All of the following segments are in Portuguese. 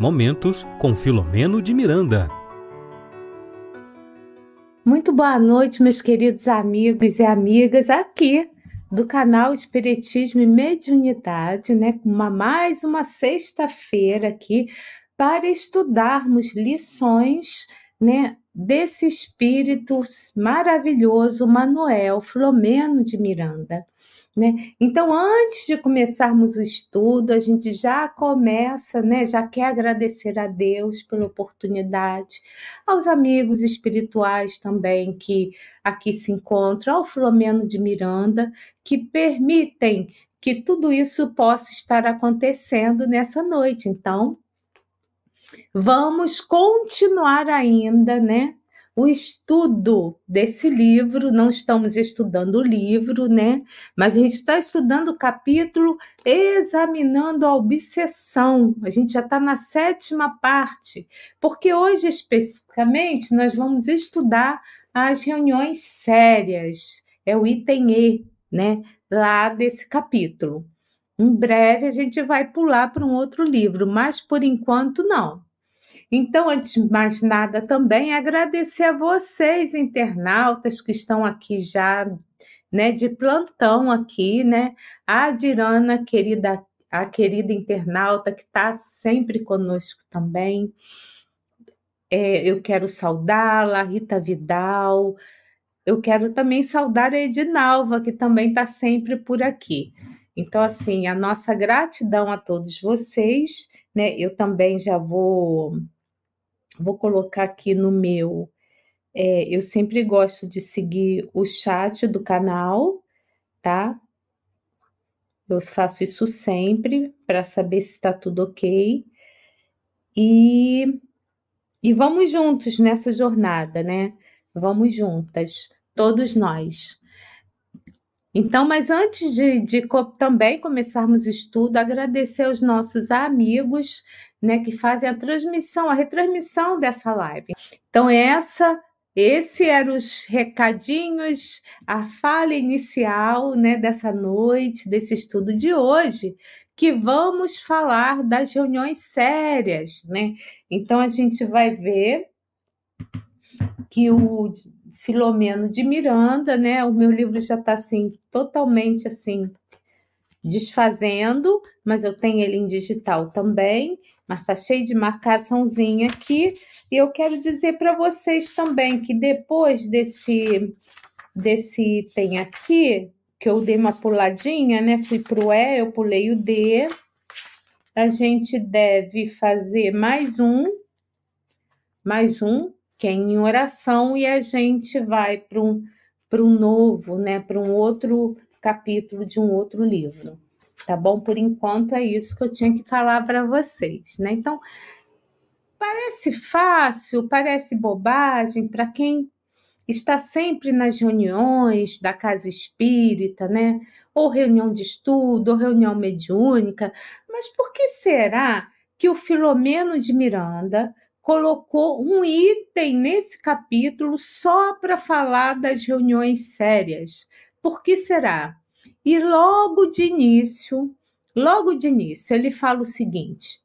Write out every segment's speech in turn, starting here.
Momentos com Filomeno de Miranda. Muito boa noite, meus queridos amigos e amigas, aqui do canal Espiritismo e Mediunidade, né? Uma, mais uma sexta-feira aqui para estudarmos lições, né? Desse espírito maravilhoso, Manuel Filomeno de Miranda. Né? Então, antes de começarmos o estudo, a gente já começa, né? já quer agradecer a Deus pela oportunidade, aos amigos espirituais também que aqui se encontram, ao Filomeno de Miranda, que permitem que tudo isso possa estar acontecendo nessa noite. Então, vamos continuar ainda, né? O estudo desse livro, não estamos estudando o livro, né? Mas a gente está estudando o capítulo examinando a obsessão. A gente já está na sétima parte, porque hoje especificamente nós vamos estudar as reuniões sérias. É o item E, né? Lá desse capítulo. Em breve a gente vai pular para um outro livro, mas por enquanto não. Então, antes de mais nada, também agradecer a vocês, internautas, que estão aqui já, né, de plantão aqui, né? A Dirana, querida, a querida internauta, que está sempre conosco também. É, eu quero saudá-la, Rita Vidal. Eu quero também saudar a Edinalva, que também está sempre por aqui. Então, assim, a nossa gratidão a todos vocês, né? Eu também já vou Vou colocar aqui no meu. É, eu sempre gosto de seguir o chat do canal, tá? Eu faço isso sempre para saber se está tudo ok. E, e vamos juntos nessa jornada, né? Vamos juntas, todos nós. Então, mas antes de, de também começarmos o estudo, agradecer aos nossos amigos né, que fazem a transmissão, a retransmissão dessa live. Então, essa esse eram os recadinhos, a fala inicial né, dessa noite, desse estudo de hoje, que vamos falar das reuniões sérias. Né? Então, a gente vai ver que o Filomeno de Miranda, né, o meu livro já está assim, totalmente assim, desfazendo, mas eu tenho ele em digital também, mas tá cheio de marcaçãozinha aqui. E eu quero dizer para vocês também que depois desse desse item aqui, que eu dei uma puladinha, né? Fui pro E, eu pulei o D. A gente deve fazer mais um, mais um, que é em oração, e a gente vai para um, um novo, né? Para um outro capítulo de um outro livro. Tá bom? Por enquanto é isso que eu tinha que falar para vocês, né? Então, parece fácil, parece bobagem para quem está sempre nas reuniões da casa espírita, né? Ou reunião de estudo, ou reunião mediúnica, mas por que será que o Filomeno de Miranda colocou um item nesse capítulo só para falar das reuniões sérias? Por que será? E logo de início, logo de início, ele fala o seguinte: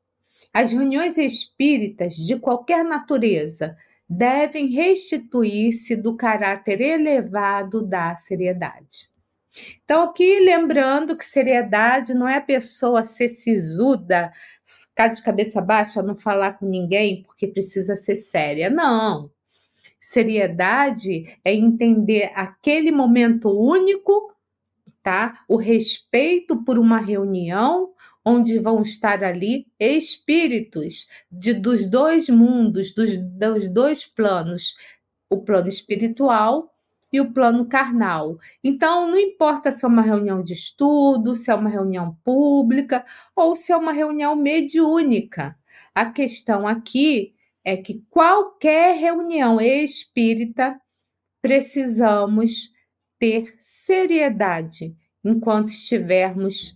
as reuniões espíritas de qualquer natureza devem restituir-se do caráter elevado da seriedade. Então, aqui lembrando que seriedade não é a pessoa ser sisuda, ficar de cabeça baixa, não falar com ninguém porque precisa ser séria. Não. Seriedade é entender aquele momento único, tá? O respeito por uma reunião onde vão estar ali espíritos de, dos dois mundos, dos, dos dois planos, o plano espiritual e o plano carnal. Então, não importa se é uma reunião de estudo, se é uma reunião pública ou se é uma reunião mediúnica. A questão aqui é que qualquer reunião espírita precisamos ter seriedade enquanto estivermos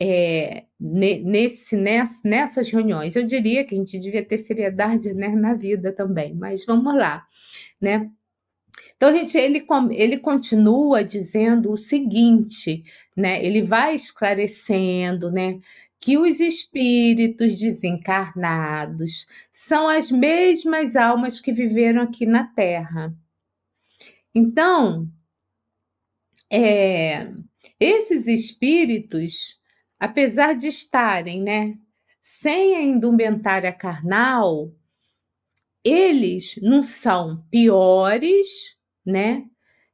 é, nesse, nessas reuniões. Eu diria que a gente devia ter seriedade né, na vida também, mas vamos lá, né? Então, gente, ele, ele continua dizendo o seguinte, né? Ele vai esclarecendo, né? que os espíritos desencarnados são as mesmas almas que viveram aqui na Terra. Então, é, esses espíritos, apesar de estarem, né, sem a indumentária carnal, eles não são piores, né,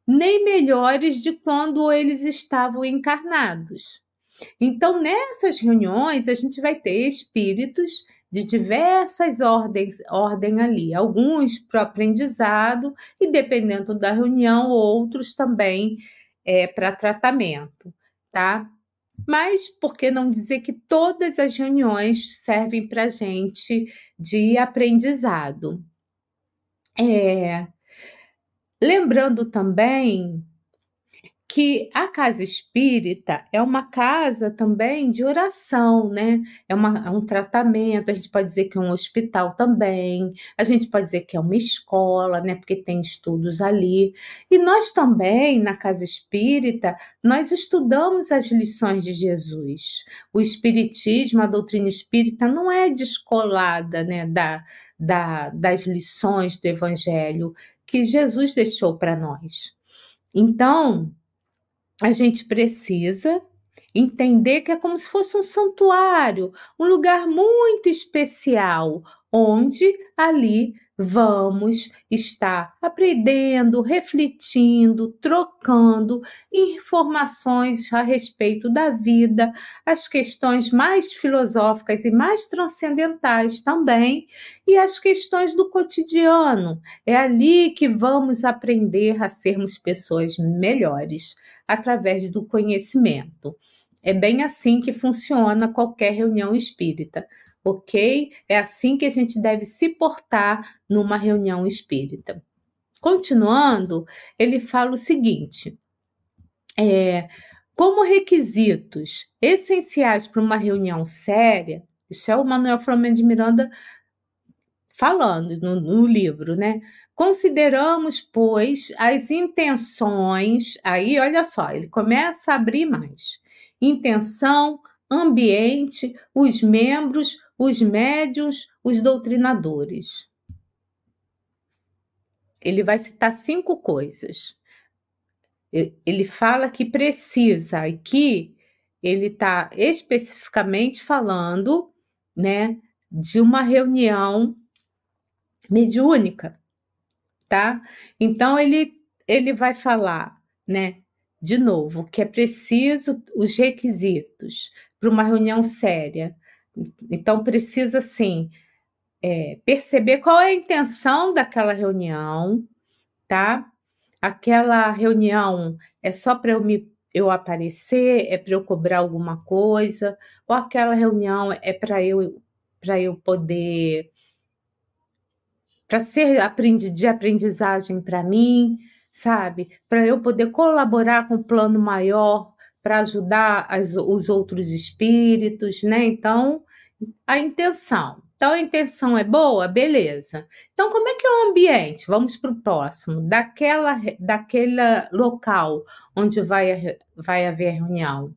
nem melhores de quando eles estavam encarnados. Então, nessas reuniões, a gente vai ter espíritos de diversas ordens, ordem ali, alguns para aprendizado e, dependendo da reunião, outros também é, para tratamento, tá? Mas por que não dizer que todas as reuniões servem para gente de aprendizado? É, lembrando também que a casa espírita é uma casa também de oração, né? É, uma, é um tratamento, a gente pode dizer que é um hospital também, a gente pode dizer que é uma escola, né? Porque tem estudos ali. E nós também, na casa espírita, nós estudamos as lições de Jesus. O espiritismo, a doutrina espírita não é descolada, né? Da, da, das lições do evangelho que Jesus deixou para nós. Então, a gente precisa entender que é como se fosse um santuário, um lugar muito especial, onde ali vamos estar aprendendo, refletindo, trocando informações a respeito da vida, as questões mais filosóficas e mais transcendentais também, e as questões do cotidiano. É ali que vamos aprender a sermos pessoas melhores através do conhecimento. É bem assim que funciona qualquer reunião espírita, ok? É assim que a gente deve se portar numa reunião espírita. Continuando, ele fala o seguinte: é, como requisitos essenciais para uma reunião séria, isso é o Manuel Flamengo de Miranda falando no, no livro, né? Consideramos, pois, as intenções, aí olha só, ele começa a abrir mais. Intenção, ambiente, os membros, os médios, os doutrinadores. Ele vai citar cinco coisas. Ele fala que precisa, aqui ele está especificamente falando, né, de uma reunião mediúnica tá? Então ele ele vai falar, né? De novo, que é preciso os requisitos para uma reunião séria. Então precisa sim é, perceber qual é a intenção daquela reunião, tá? Aquela reunião é só para eu me eu aparecer, é para eu cobrar alguma coisa, ou aquela reunião é para eu para eu poder para ser de aprendizagem para mim, sabe? Para eu poder colaborar com o plano maior para ajudar as, os outros espíritos, né? Então, a intenção. Então, a intenção é boa? Beleza. Então, como é que é o ambiente? Vamos para o próximo. Daquela, daquele local onde vai, vai haver reunião.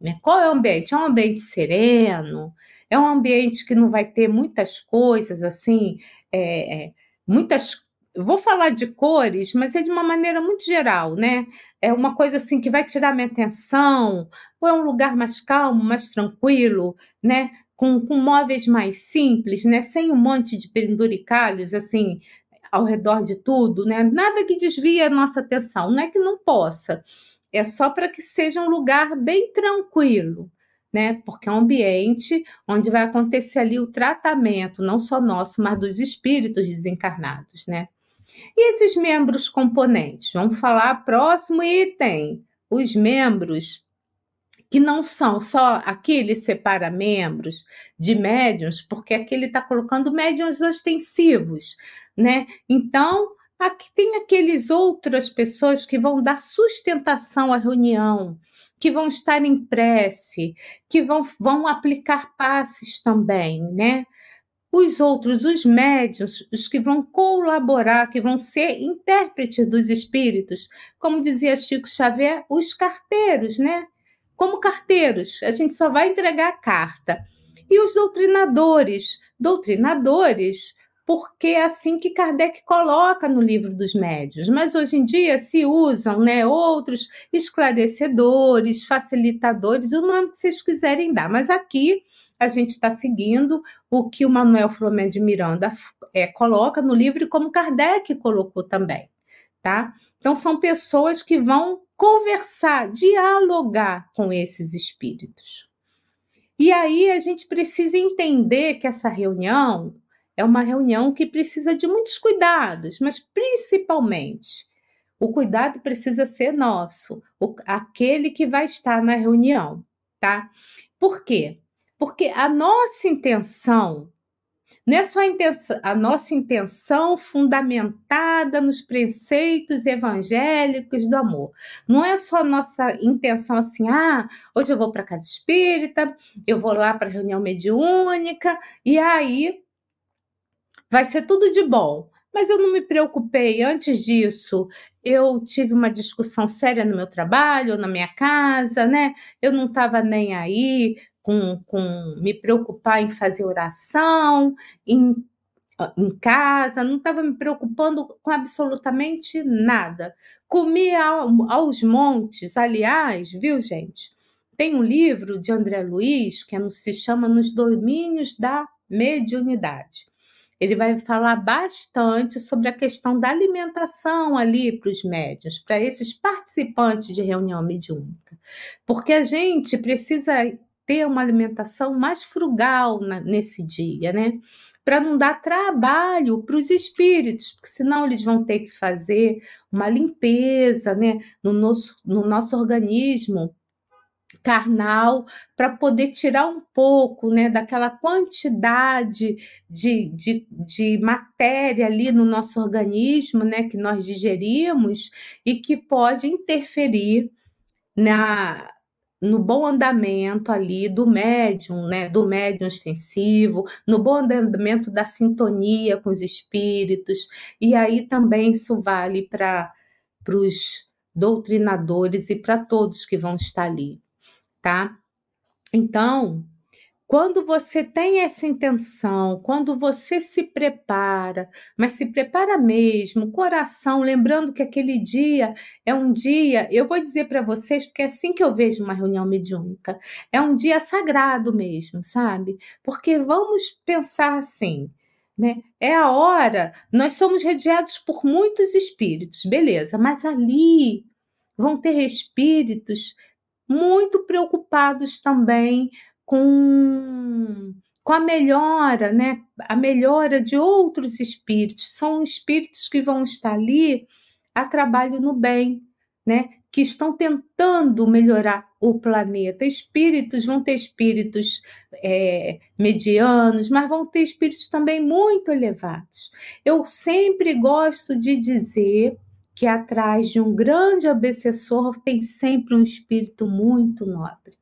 Né? Qual é o ambiente? É um ambiente sereno? É um ambiente que não vai ter muitas coisas assim, é, é, muitas. Vou falar de cores, mas é de uma maneira muito geral, né? É uma coisa assim que vai tirar minha atenção, ou é um lugar mais calmo, mais tranquilo, né? Com, com móveis mais simples, né? Sem um monte de penduricalhos, assim, ao redor de tudo, né? Nada que desvie a nossa atenção, não é que não possa, é só para que seja um lugar bem tranquilo, né? Porque é um ambiente onde vai acontecer ali o tratamento, não só nosso, mas dos espíritos desencarnados, né? E esses membros componentes? Vamos falar próximo item. Os membros que não são só aqui ele separa membros de médiums, porque aqui ele está colocando médiums ostensivos, né? Então, aqui tem aqueles outras pessoas que vão dar sustentação à reunião, que vão estar em prece, que vão, vão aplicar passes também, né? Os outros, os médios, os que vão colaborar, que vão ser intérpretes dos espíritos, como dizia Chico Xavier, os carteiros, né? como carteiros, a gente só vai entregar a carta. E os doutrinadores, doutrinadores, porque é assim que Kardec coloca no livro dos médios. Mas hoje em dia se usam né, outros esclarecedores, facilitadores, o nome que vocês quiserem dar. Mas aqui a gente está seguindo o que o Manuel Flomé de Miranda é, coloca no livro e como Kardec colocou também. Tá? Então, são pessoas que vão conversar, dialogar com esses espíritos. E aí a gente precisa entender que essa reunião é uma reunião que precisa de muitos cuidados, mas principalmente o cuidado precisa ser nosso, o, aquele que vai estar na reunião, tá? Por quê? Porque a nossa intenção não é só a, intenção, a nossa intenção fundamentada nos preceitos evangélicos do amor. Não é só a nossa intenção assim, ah, hoje eu vou para a casa espírita, eu vou lá para a reunião mediúnica, e aí vai ser tudo de bom. Mas eu não me preocupei. Antes disso, eu tive uma discussão séria no meu trabalho, na minha casa, né? Eu não estava nem aí com, com me preocupar em fazer oração, em, em casa, não estava me preocupando com absolutamente nada. Comia aos montes, aliás, viu, gente? Tem um livro de André Luiz que é se chama Nos Domínios da Mediunidade. Ele vai falar bastante sobre a questão da alimentação ali para os médios, para esses participantes de reunião mediúnica. Porque a gente precisa ter uma alimentação mais frugal na, nesse dia, né? Para não dar trabalho para os espíritos, porque senão eles vão ter que fazer uma limpeza, né, no nosso, no nosso organismo carnal para poder tirar um pouco né, daquela quantidade de, de, de matéria ali no nosso organismo né, que nós digerimos e que pode interferir na, no bom andamento ali do médium, né, do médium extensivo, no bom andamento da sintonia com os espíritos, e aí também isso vale para os doutrinadores e para todos que vão estar ali, tá? Então, quando você tem essa intenção, quando você se prepara, mas se prepara mesmo, coração, lembrando que aquele dia é um dia, eu vou dizer para vocês, porque é assim que eu vejo uma reunião mediúnica, é um dia sagrado mesmo, sabe? Porque vamos pensar assim, né? É a hora, nós somos rodeados por muitos espíritos, beleza, mas ali vão ter espíritos muito preocupados também com, com a melhora, né? A melhora de outros espíritos. São espíritos que vão estar ali a trabalho no bem, né? Que estão tentando melhorar o planeta. Espíritos vão ter espíritos é, medianos, mas vão ter espíritos também muito elevados. Eu sempre gosto de dizer que atrás de um grande obsessor tem sempre um espírito muito nobre.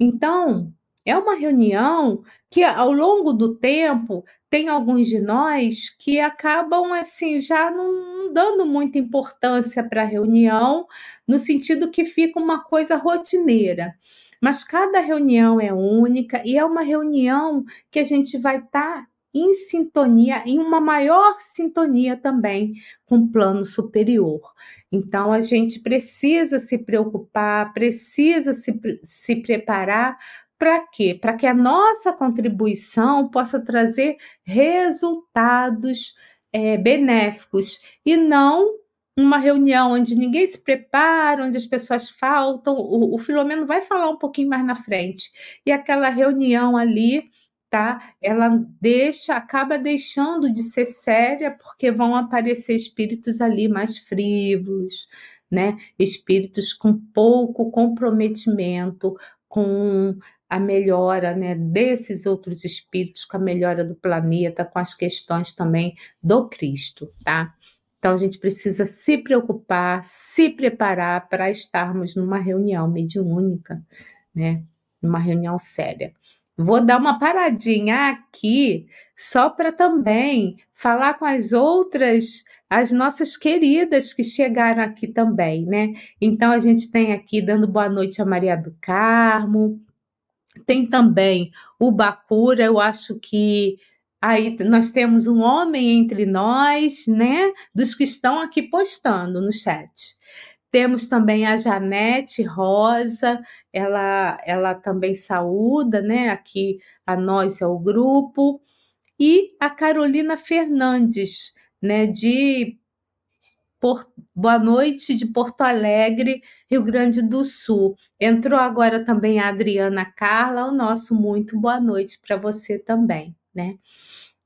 Então, é uma reunião que ao longo do tempo tem alguns de nós que acabam assim já não dando muita importância para a reunião, no sentido que fica uma coisa rotineira. Mas cada reunião é única e é uma reunião que a gente vai estar tá em sintonia, em uma maior sintonia também com o plano superior. Então, a gente precisa se preocupar, precisa se, se preparar para quê? Para que a nossa contribuição possa trazer resultados é, benéficos e não uma reunião onde ninguém se prepara, onde as pessoas faltam. O, o Filomeno vai falar um pouquinho mais na frente. E aquela reunião ali, tá? Ela deixa, acaba deixando de ser séria porque vão aparecer espíritos ali mais frívolos, né? Espíritos com pouco comprometimento com a melhora né, desses outros espíritos, com a melhora do planeta, com as questões também do Cristo, tá? Então a gente precisa se preocupar, se preparar para estarmos numa reunião mediúnica, né? Numa reunião séria. Vou dar uma paradinha aqui só para também falar com as outras as nossas queridas que chegaram aqui também, né? Então a gente tem aqui dando boa noite a Maria do Carmo, tem também o Bacura, eu acho que aí nós temos um homem entre nós, né? Dos que estão aqui postando no chat. Temos também a Janete Rosa, ela, ela também saúda, né? Aqui a nós é o grupo. E a Carolina Fernandes, né? De Por... Boa Noite, de Porto Alegre, Rio Grande do Sul. Entrou agora também a Adriana Carla, o nosso muito boa noite para você também, né?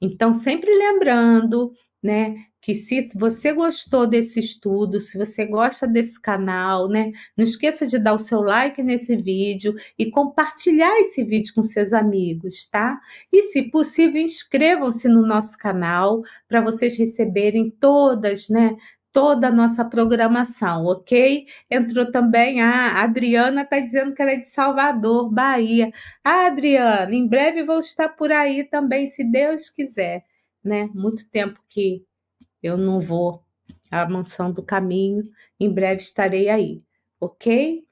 Então, sempre lembrando, né, que se você gostou desse estudo, se você gosta desse canal, né, não esqueça de dar o seu like nesse vídeo e compartilhar esse vídeo com seus amigos, tá? E se possível, inscrevam-se no nosso canal para vocês receberem todas, né, toda a nossa programação, ok? Entrou também a Adriana, está dizendo que ela é de Salvador, Bahia. Ah, Adriana, em breve vou estar por aí também, se Deus quiser, né? Muito tempo que eu não vou à mansão do caminho, em breve estarei aí, ok?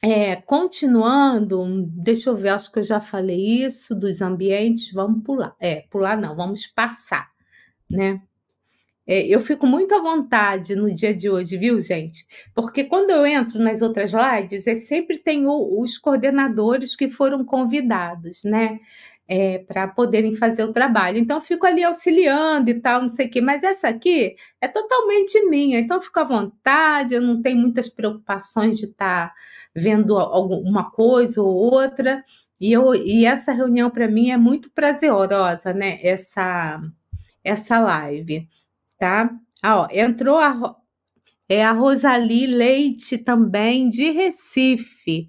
É, continuando, deixa eu ver, acho que eu já falei isso dos ambientes, vamos pular. É, pular não, vamos passar, né? É, eu fico muito à vontade no dia de hoje, viu, gente? Porque quando eu entro nas outras lives, é, sempre tem o, os coordenadores que foram convidados, né? É, para poderem fazer o trabalho. Então, fico ali auxiliando e tal, não sei o quê. Mas essa aqui é totalmente minha, então fico à vontade, eu não tenho muitas preocupações de estar tá vendo alguma coisa ou outra. E, eu, e essa reunião para mim é muito prazerosa, né? Essa, essa live, tá? Ah, ó, entrou a, é a Rosali Leite também, de Recife,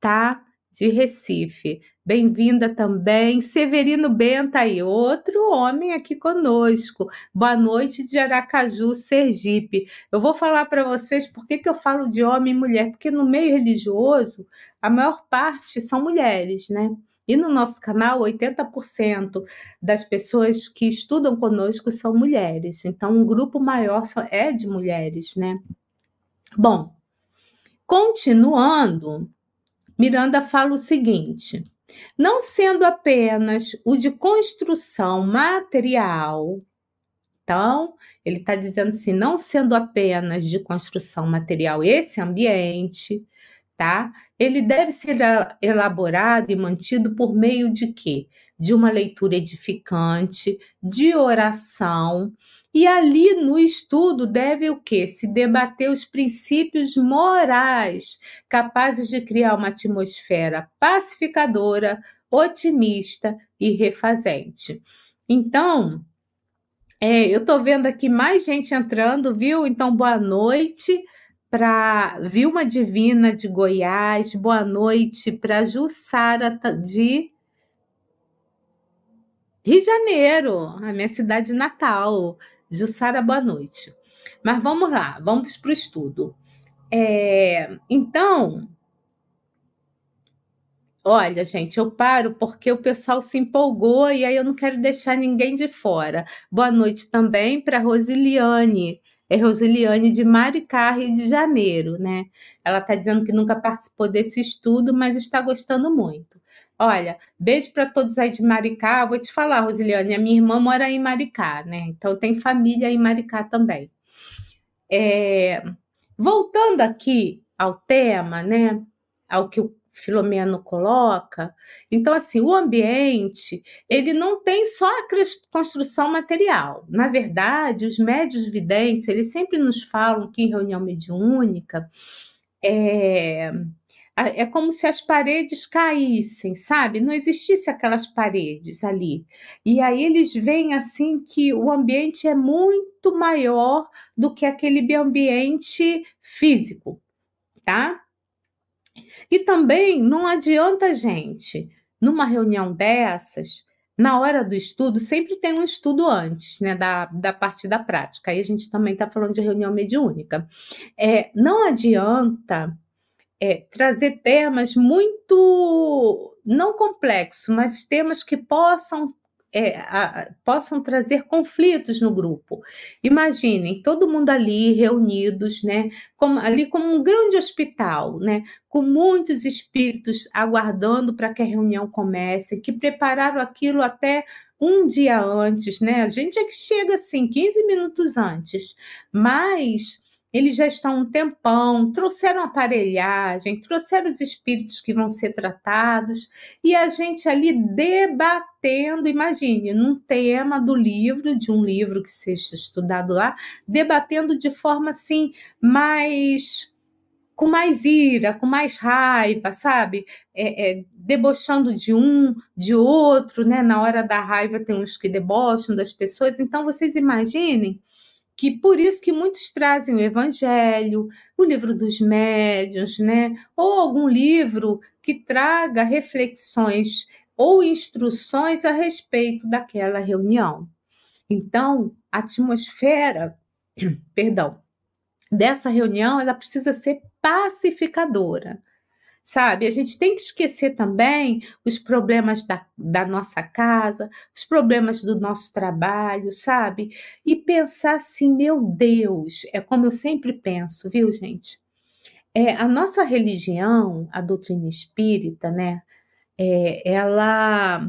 tá? De Recife. Bem-vinda também. Severino Benta aí, outro homem aqui conosco. Boa noite de Aracaju, Sergipe. Eu vou falar para vocês por que, que eu falo de homem e mulher, porque no meio religioso a maior parte são mulheres, né? E no nosso canal, 80% das pessoas que estudam conosco são mulheres. Então, um grupo maior é de mulheres, né? Bom, continuando, Miranda fala o seguinte: não sendo apenas o de construção material. Então, ele está dizendo assim, não sendo apenas de construção material esse ambiente, tá? Ele deve ser elaborado e mantido por meio de quê? De uma leitura edificante, de oração, e ali no estudo deve o quê? Se debater os princípios morais capazes de criar uma atmosfera pacificadora, otimista e refazente. Então, é, eu estou vendo aqui mais gente entrando, viu? Então, boa noite para Vilma Divina de Goiás, boa noite para Jussara de Rio de Janeiro, a minha cidade natal. Jussara, boa noite. Mas vamos lá, vamos para o estudo. É, então, olha, gente, eu paro porque o pessoal se empolgou e aí eu não quero deixar ninguém de fora. Boa noite também para Rosiliane. É Rosiliane de Maricá, Rio de Janeiro, né? Ela está dizendo que nunca participou desse estudo, mas está gostando muito. Olha, beijo para todos aí de Maricá. Vou te falar, Rosiliane, a minha irmã mora em Maricá, né? Então tem família em Maricá também. É, voltando aqui ao tema, né? Ao que o Filomeno coloca. Então, assim, o ambiente, ele não tem só a construção material. Na verdade, os médios videntes, eles sempre nos falam que em reunião mediúnica, é, é como se as paredes caíssem, sabe? Não existisse aquelas paredes ali. E aí eles veem assim que o ambiente é muito maior do que aquele ambiente físico, tá? E também não adianta, gente, numa reunião dessas, na hora do estudo, sempre tem um estudo antes, né, da, da parte da prática. Aí a gente também está falando de reunião mediúnica. É, não adianta é, trazer temas muito, não complexos, mas temas que possam é, a, possam trazer conflitos no grupo. Imaginem todo mundo ali reunidos, né, como, ali como um grande hospital, né, com muitos espíritos aguardando para que a reunião comece, que prepararam aquilo até um dia antes, né? A gente é que chega assim 15 minutos antes, mas eles já estão um tempão, trouxeram aparelhagem, trouxeram os espíritos que vão ser tratados, e a gente ali debatendo, imagine, num tema do livro, de um livro que seja estudado lá, debatendo de forma assim, mais com mais ira, com mais raiva, sabe? É, é, debochando de um, de outro, né? Na hora da raiva tem uns que debocham das pessoas. Então vocês imaginem que por isso que muitos trazem o Evangelho, o livro dos médiuns, né? Ou algum livro que traga reflexões ou instruções a respeito daquela reunião. Então, a atmosfera, perdão, dessa reunião, ela precisa ser pacificadora sabe? A gente tem que esquecer também os problemas da, da nossa casa, os problemas do nosso trabalho, sabe? E pensar assim, meu Deus, é como eu sempre penso, viu, gente? É, a nossa religião, a doutrina espírita, né? É, ela,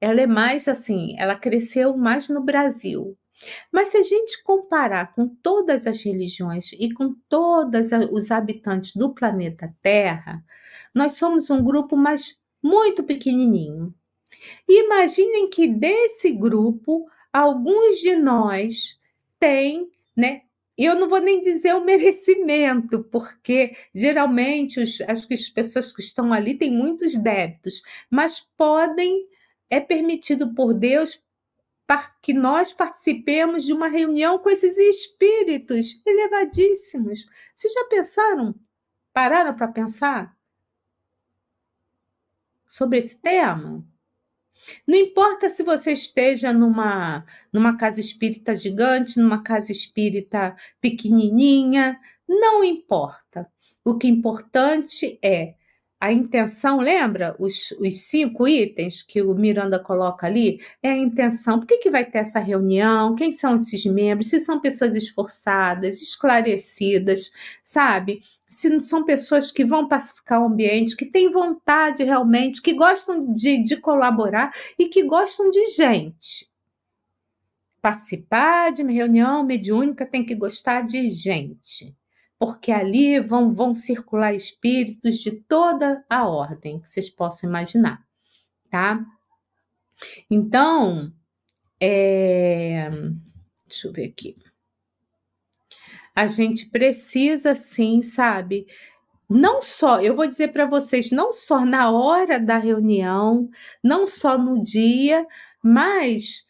ela é mais assim, ela cresceu mais no Brasil, mas se a gente comparar com todas as religiões e com todos os habitantes do planeta Terra, nós somos um grupo mais muito pequenininho. Imaginem que desse grupo, alguns de nós têm, né? Eu não vou nem dizer o merecimento, porque geralmente os, as, as pessoas que estão ali têm muitos débitos, mas podem, é permitido por Deus que nós participemos de uma reunião com esses espíritos elevadíssimos. Vocês já pensaram? Pararam para pensar sobre esse tema? Não importa se você esteja numa, numa casa espírita gigante, numa casa espírita pequenininha, não importa. O que é importante é a intenção, lembra os, os cinco itens que o Miranda coloca ali? É a intenção. Por que, que vai ter essa reunião? Quem são esses membros? Se são pessoas esforçadas, esclarecidas, sabe? Se são pessoas que vão pacificar o ambiente, que têm vontade realmente, que gostam de, de colaborar e que gostam de gente. Participar de uma reunião mediúnica tem que gostar de gente porque ali vão, vão circular espíritos de toda a ordem que vocês possam imaginar, tá? Então, é... deixa eu ver aqui. A gente precisa sim, sabe? Não só, eu vou dizer para vocês, não só na hora da reunião, não só no dia, mas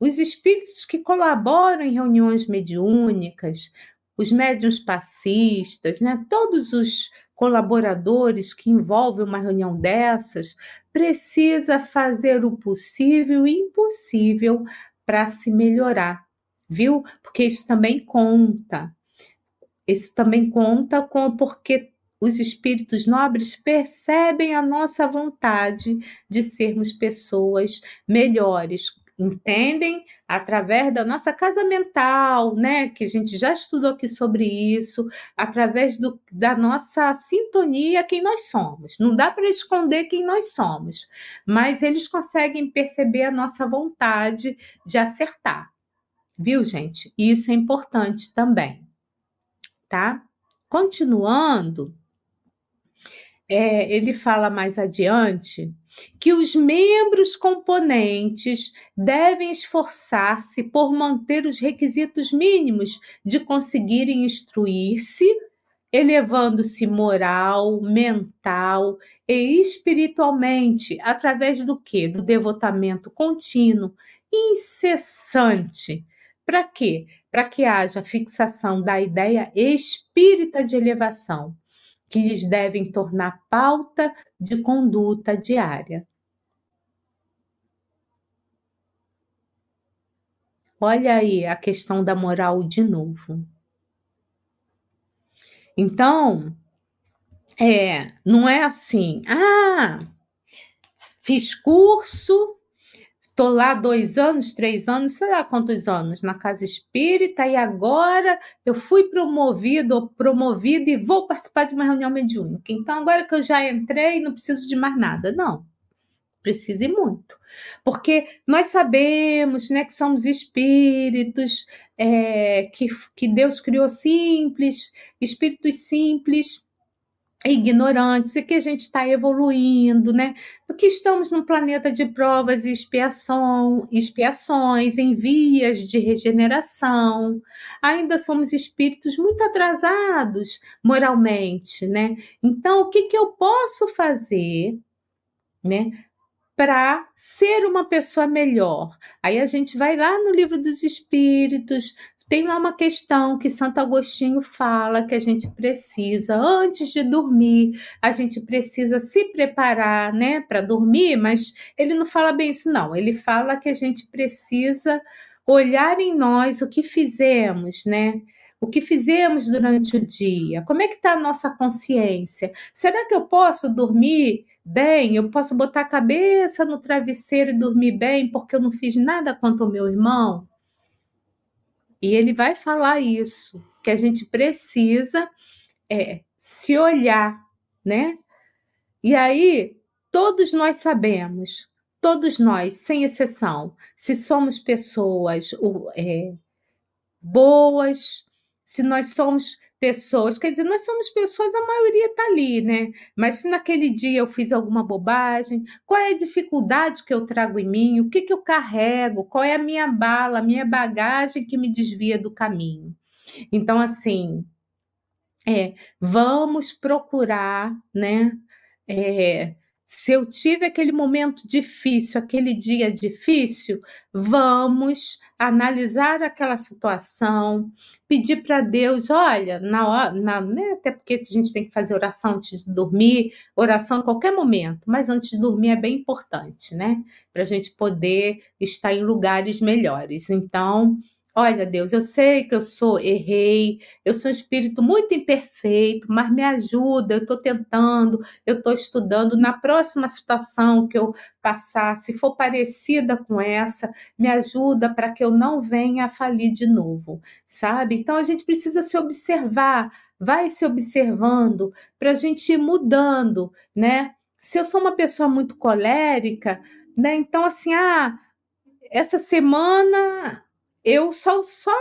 os espíritos que colaboram em reuniões mediúnicas, os médiuns passistas, né, todos os colaboradores que envolvem uma reunião dessas, precisa fazer o possível e impossível para se melhorar, viu? Porque isso também conta. Isso também conta com porque os espíritos nobres percebem a nossa vontade de sermos pessoas melhores, entendem através da nossa casa mental, né? Que a gente já estudou aqui sobre isso, através do, da nossa sintonia, quem nós somos. Não dá para esconder quem nós somos, mas eles conseguem perceber a nossa vontade de acertar. Viu, gente? Isso é importante também, tá? Continuando, é, ele fala mais adiante que os membros componentes devem esforçar-se por manter os requisitos mínimos de conseguirem instruir-se, elevando-se moral, mental e espiritualmente através do que? Do devotamento contínuo, incessante. Para quê? Para que haja fixação da ideia espírita de elevação que lhes devem tornar pauta de conduta diária. Olha aí a questão da moral de novo. Então, é, não é assim, ah, fiz curso, Estou lá dois anos, três anos, sei lá quantos anos na casa espírita e agora eu fui promovido ou promovida e vou participar de uma reunião mediúnica. Então, agora que eu já entrei, não preciso de mais nada. Não, precise muito. Porque nós sabemos né, que somos espíritos, é, que, que Deus criou simples, espíritos simples, ignorantes e que a gente está evoluindo, né? Porque estamos num planeta de provas e expiação, expiações, em vias de regeneração. Ainda somos espíritos muito atrasados moralmente, né? Então, o que, que eu posso fazer, né? Para ser uma pessoa melhor. Aí a gente vai lá no livro dos Espíritos, tem lá uma questão que Santo Agostinho fala que a gente precisa, antes de dormir, a gente precisa se preparar, né, para dormir, mas ele não fala bem isso, não. Ele fala que a gente precisa olhar em nós o que fizemos, né? O que fizemos durante o dia? Como é que está a nossa consciência? Será que eu posso dormir bem? Eu posso botar a cabeça no travesseiro e dormir bem porque eu não fiz nada contra o meu irmão? E ele vai falar isso, que a gente precisa é, se olhar, né? E aí, todos nós sabemos, todos nós, sem exceção, se somos pessoas é, boas, se nós somos pessoas, quer dizer, nós somos pessoas, a maioria está ali, né? Mas se naquele dia eu fiz alguma bobagem, qual é a dificuldade que eu trago em mim? O que, que eu carrego? Qual é a minha bala, a minha bagagem que me desvia do caminho? Então, assim, é, vamos procurar, né? É, se eu tive aquele momento difícil, aquele dia difícil, vamos analisar aquela situação, pedir para Deus, olha, na na, né, até porque a gente tem que fazer oração antes de dormir, oração em qualquer momento, mas antes de dormir é bem importante, né? Para a gente poder estar em lugares melhores. Então, Olha, Deus, eu sei que eu sou, errei, eu sou um espírito muito imperfeito, mas me ajuda, eu estou tentando, eu estou estudando. Na próxima situação que eu passar, se for parecida com essa, me ajuda para que eu não venha a falir de novo, sabe? Então a gente precisa se observar, vai se observando para a gente ir mudando, né? Se eu sou uma pessoa muito colérica, né? Então, assim, ah, essa semana eu só, só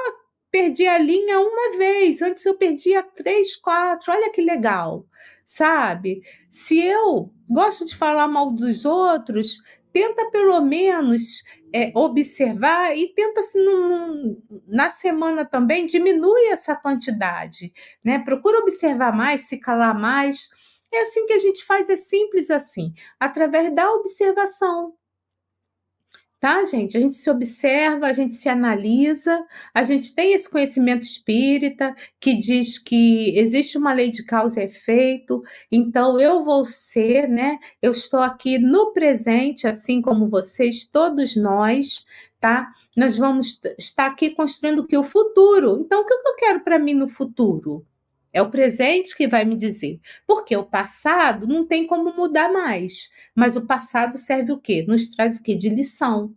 perdi a linha uma vez, antes eu perdia três, quatro, olha que legal, sabe? Se eu gosto de falar mal dos outros, tenta pelo menos é, observar e tenta se assim, na semana também diminui essa quantidade, né? Procura observar mais, se calar mais. É assim que a gente faz, é simples assim, através da observação, tá, gente? A gente se observa, a gente se analisa, a gente tem esse conhecimento espírita que diz que existe uma lei de causa e efeito, então eu vou ser, né? Eu estou aqui no presente, assim como vocês, todos nós, tá? Nós vamos estar aqui construindo o que? O futuro. Então, o que eu quero para mim no futuro? É o presente que vai me dizer. Porque o passado não tem como mudar mais. Mas o passado serve o quê? Nos traz o quê? De lição.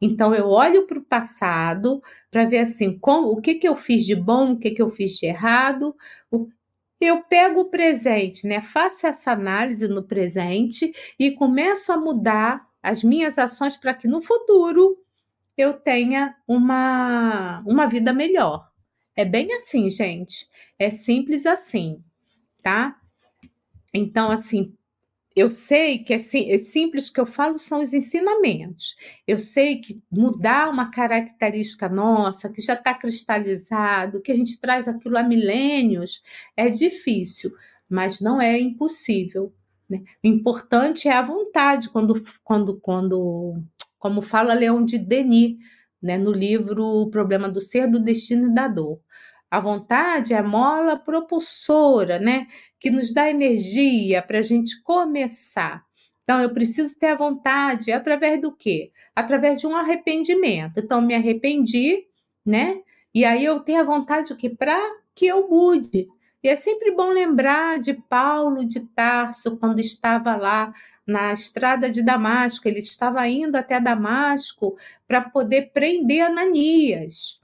Então eu olho para o passado para ver assim, como, o que, que eu fiz de bom, o que, que eu fiz de errado. O, eu pego o presente, né? Faço essa análise no presente e começo a mudar as minhas ações para que no futuro eu tenha uma, uma vida melhor. É bem assim, gente. É simples assim, tá? Então, assim, eu sei que é, é simples que eu falo são os ensinamentos. Eu sei que mudar uma característica nossa, que já está cristalizado, que a gente traz aquilo há milênios, é difícil, mas não é impossível. Né? O importante é a vontade, quando, quando, quando, como fala Leão de Denis, né, no livro O Problema do Ser, do Destino e da Dor. A vontade é a mola propulsora, né? Que nos dá energia para a gente começar. Então, eu preciso ter a vontade através do quê? Através de um arrependimento. Então, me arrependi, né? E aí eu tenho a vontade o quê? Para que eu mude. E é sempre bom lembrar de Paulo de Tarso, quando estava lá na estrada de Damasco, ele estava indo até Damasco para poder prender Ananias.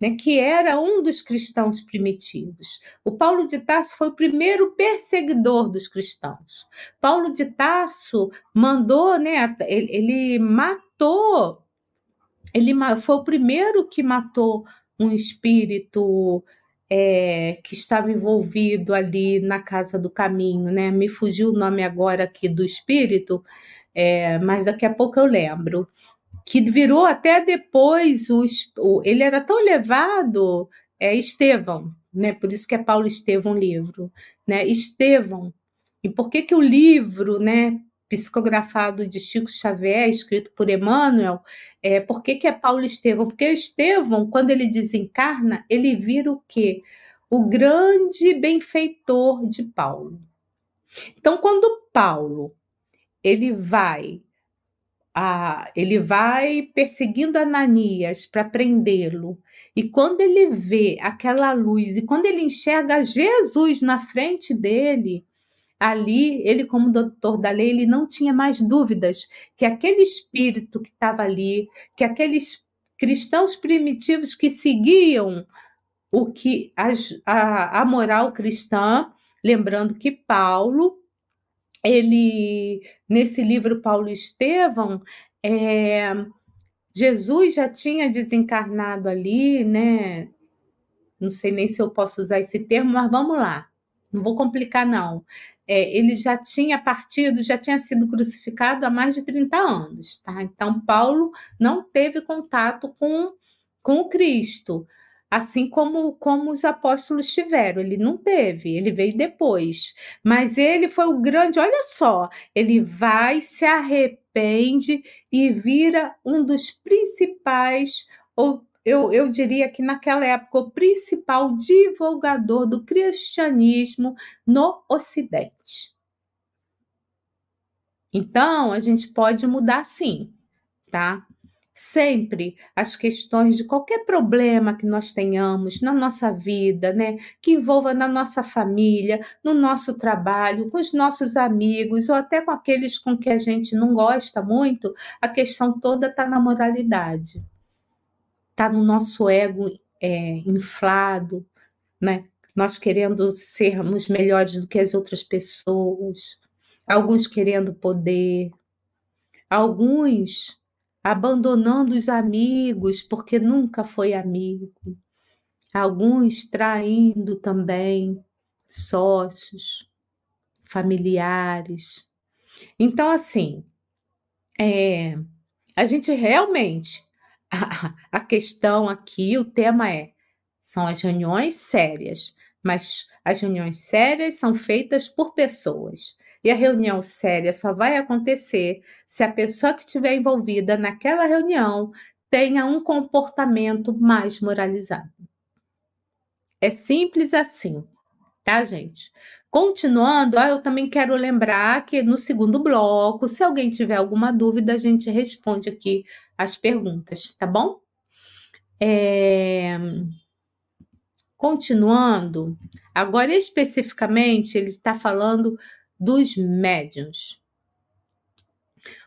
Né, que era um dos cristãos primitivos. O Paulo de Tarso foi o primeiro perseguidor dos cristãos. Paulo de Tarso mandou, né, ele, ele matou, ele foi o primeiro que matou um espírito é, que estava envolvido ali na Casa do Caminho, né? Me fugiu o nome agora aqui do espírito, é, mas daqui a pouco eu lembro. Que virou até depois, o, o ele era tão elevado, é Estevão, né? Por isso que é Paulo Estevão livro, né? Estevão. E por que que o livro, né, psicografado de Chico Xavier, escrito por Emmanuel, é, por que, que é Paulo Estevão? Porque Estevão, quando ele desencarna, ele vira o quê? O grande benfeitor de Paulo. Então, quando Paulo ele vai a, ele vai perseguindo Ananias para prendê-lo. E quando ele vê aquela luz e quando ele enxerga Jesus na frente dele, ali, ele como doutor da lei, ele não tinha mais dúvidas que aquele espírito que estava ali, que aqueles cristãos primitivos que seguiam o que a, a, a moral cristã, lembrando que Paulo, ele nesse livro Paulo Estevão, é, Jesus já tinha desencarnado ali, né? Não sei nem se eu posso usar esse termo, mas vamos lá. Não vou complicar, não é, ele já tinha partido, já tinha sido crucificado há mais de 30 anos. Tá? Então, Paulo não teve contato com, com o Cristo, assim como, como os apóstolos tiveram. Ele não teve, ele veio depois. Mas ele foi o grande, olha só, ele vai, se arrepende e vira um dos principais ou eu, eu diria que naquela época o principal divulgador do cristianismo no Ocidente. Então, a gente pode mudar sim, tá? Sempre as questões de qualquer problema que nós tenhamos na nossa vida, né, que envolva na nossa família, no nosso trabalho, com os nossos amigos ou até com aqueles com que a gente não gosta muito, a questão toda está na moralidade está no nosso ego é, inflado, né? Nós querendo sermos melhores do que as outras pessoas, alguns querendo poder, alguns abandonando os amigos porque nunca foi amigo, alguns traindo também sócios, familiares. Então, assim, é, a gente realmente a, questão aqui, o tema é: são as reuniões sérias, mas as reuniões sérias são feitas por pessoas. E a reunião séria só vai acontecer se a pessoa que estiver envolvida naquela reunião tenha um comportamento mais moralizado. É simples assim, tá, gente? Continuando, ah, eu também quero lembrar que no segundo bloco, se alguém tiver alguma dúvida, a gente responde aqui as perguntas, tá bom? É... Continuando, agora especificamente ele está falando dos médiuns.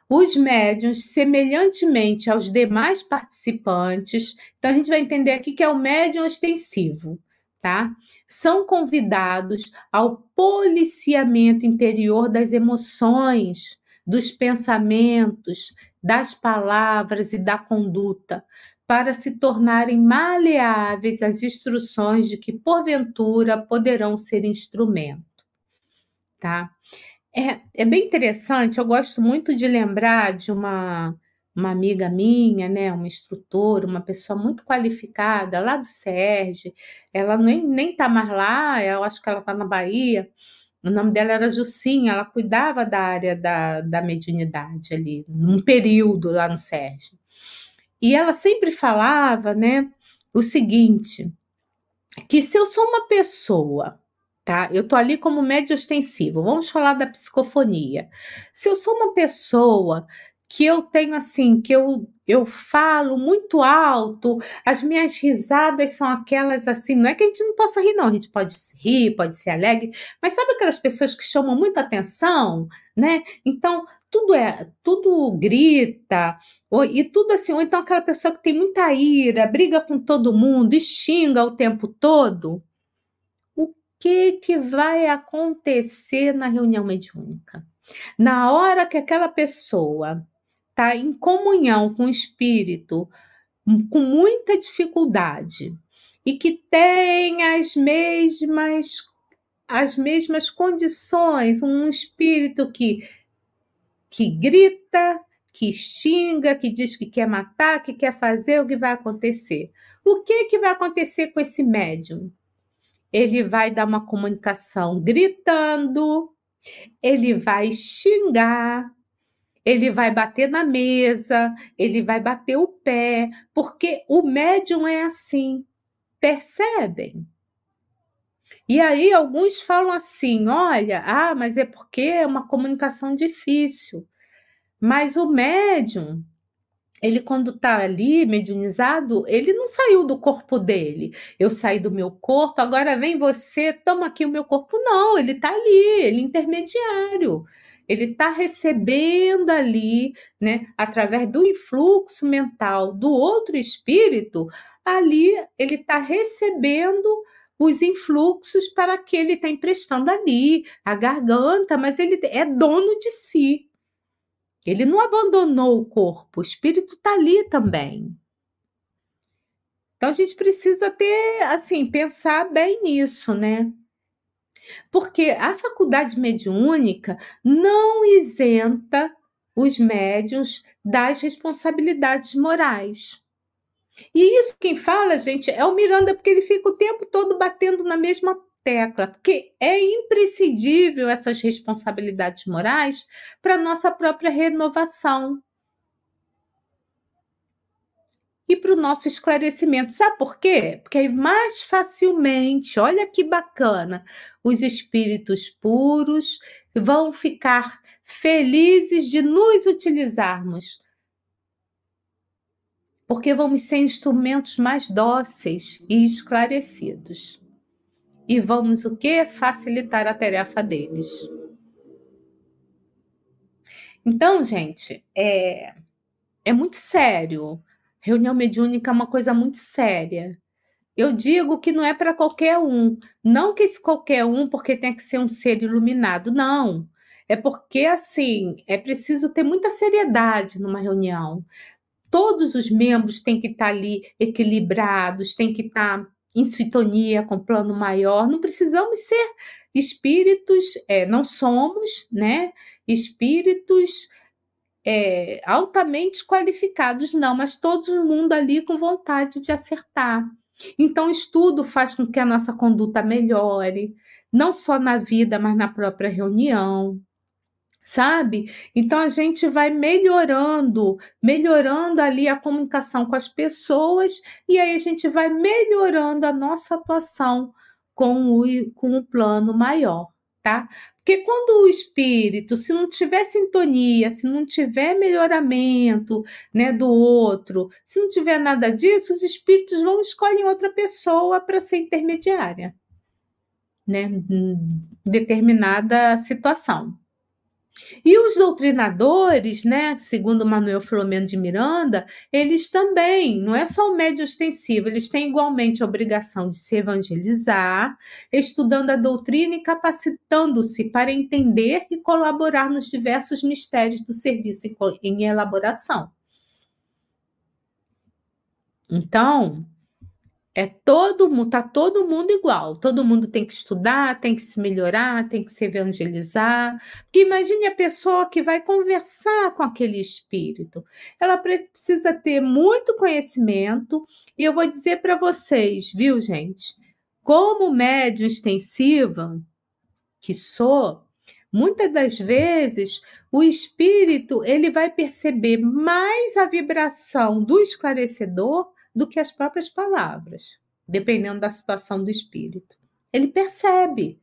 Os médiuns, semelhantemente aos demais participantes, então a gente vai entender aqui que é o médium ostensivo tá? São convidados ao policiamento interior das emoções, dos pensamentos, das palavras e da conduta, para se tornarem maleáveis às instruções de que porventura poderão ser instrumento, tá? É, é bem interessante, eu gosto muito de lembrar de uma uma amiga minha, né, uma instrutora, uma pessoa muito qualificada lá do SERJ, ela nem, nem tá mais lá, eu acho que ela tá na Bahia, o nome dela era Jucinha, ela cuidava da área da, da mediunidade ali, num período lá no SERJ. E ela sempre falava, né, o seguinte, que se eu sou uma pessoa tá? Eu tô ali como médio ostensivo. Vamos falar da psicofonia. Se eu sou uma pessoa que eu tenho assim, que eu eu falo muito alto, as minhas risadas são aquelas assim, não é que a gente não possa rir, não, a gente pode rir, pode ser alegre, mas sabe aquelas pessoas que chamam muita atenção, né? Então, tudo é, tudo grita, ou, e tudo assim, ou então aquela pessoa que tem muita ira, briga com todo mundo e xinga o tempo todo. O que que vai acontecer na reunião mediúnica? Na hora que aquela pessoa está em comunhão com o espírito, hum, com muita dificuldade, e que tem as mesmas as mesmas condições, um espírito que que grita, que xinga, que diz que quer matar, que quer fazer, o que vai acontecer? O que que vai acontecer com esse médium? Ele vai dar uma comunicação gritando, ele vai xingar, ele vai bater na mesa, ele vai bater o pé, porque o médium é assim. Percebem? E aí alguns falam assim: olha, ah, mas é porque é uma comunicação difícil. Mas o médium, ele quando está ali mediunizado, ele não saiu do corpo dele. Eu saí do meu corpo, agora vem você, toma aqui o meu corpo. Não, ele está ali, ele é intermediário ele está recebendo ali, né, através do influxo mental do outro espírito, ali ele está recebendo os influxos para que ele está emprestando ali, a garganta, mas ele é dono de si. Ele não abandonou o corpo, o espírito está ali também. Então a gente precisa ter, assim, pensar bem nisso, né? Porque a faculdade mediúnica não isenta os médiuns das responsabilidades morais. E isso quem fala, gente, é o Miranda, porque ele fica o tempo todo batendo na mesma tecla, porque é imprescindível essas responsabilidades morais para nossa própria renovação e para o nosso esclarecimento. Sabe por quê? Porque aí mais facilmente, olha que bacana, os espíritos puros vão ficar felizes de nos utilizarmos. Porque vamos ser instrumentos mais dóceis e esclarecidos. E vamos o que? Facilitar a tarefa deles. Então, gente, é, é muito sério Reunião mediúnica é uma coisa muito séria. Eu digo que não é para qualquer um. Não que esse qualquer um, porque tem que ser um ser iluminado. Não. É porque, assim, é preciso ter muita seriedade numa reunião. Todos os membros têm que estar ali equilibrados, têm que estar em sintonia com o plano maior. Não precisamos ser espíritos, é, não somos, né? Espíritos é, altamente qualificados, não, mas todo mundo ali com vontade de acertar. Então, estudo faz com que a nossa conduta melhore, não só na vida, mas na própria reunião, sabe? Então, a gente vai melhorando, melhorando ali a comunicação com as pessoas, e aí a gente vai melhorando a nossa atuação com o, com o plano maior, tá? Porque quando o espírito, se não tiver sintonia, se não tiver melhoramento né, do outro, se não tiver nada disso, os espíritos vão escolher outra pessoa para ser intermediária, né, em determinada situação. E os doutrinadores, né, segundo Manuel Filomeno de Miranda, eles também, não é só o médio ostensivo, eles têm igualmente a obrigação de se evangelizar, estudando a doutrina e capacitando-se para entender e colaborar nos diversos mistérios do serviço em elaboração. Então, é todo mundo, tá todo mundo igual. Todo mundo tem que estudar, tem que se melhorar, tem que se evangelizar. Porque imagine a pessoa que vai conversar com aquele espírito. Ela precisa ter muito conhecimento. E eu vou dizer para vocês, viu, gente? Como médium extensiva que sou, muitas das vezes o espírito ele vai perceber mais a vibração do esclarecedor do que as próprias palavras, dependendo da situação do espírito. Ele percebe.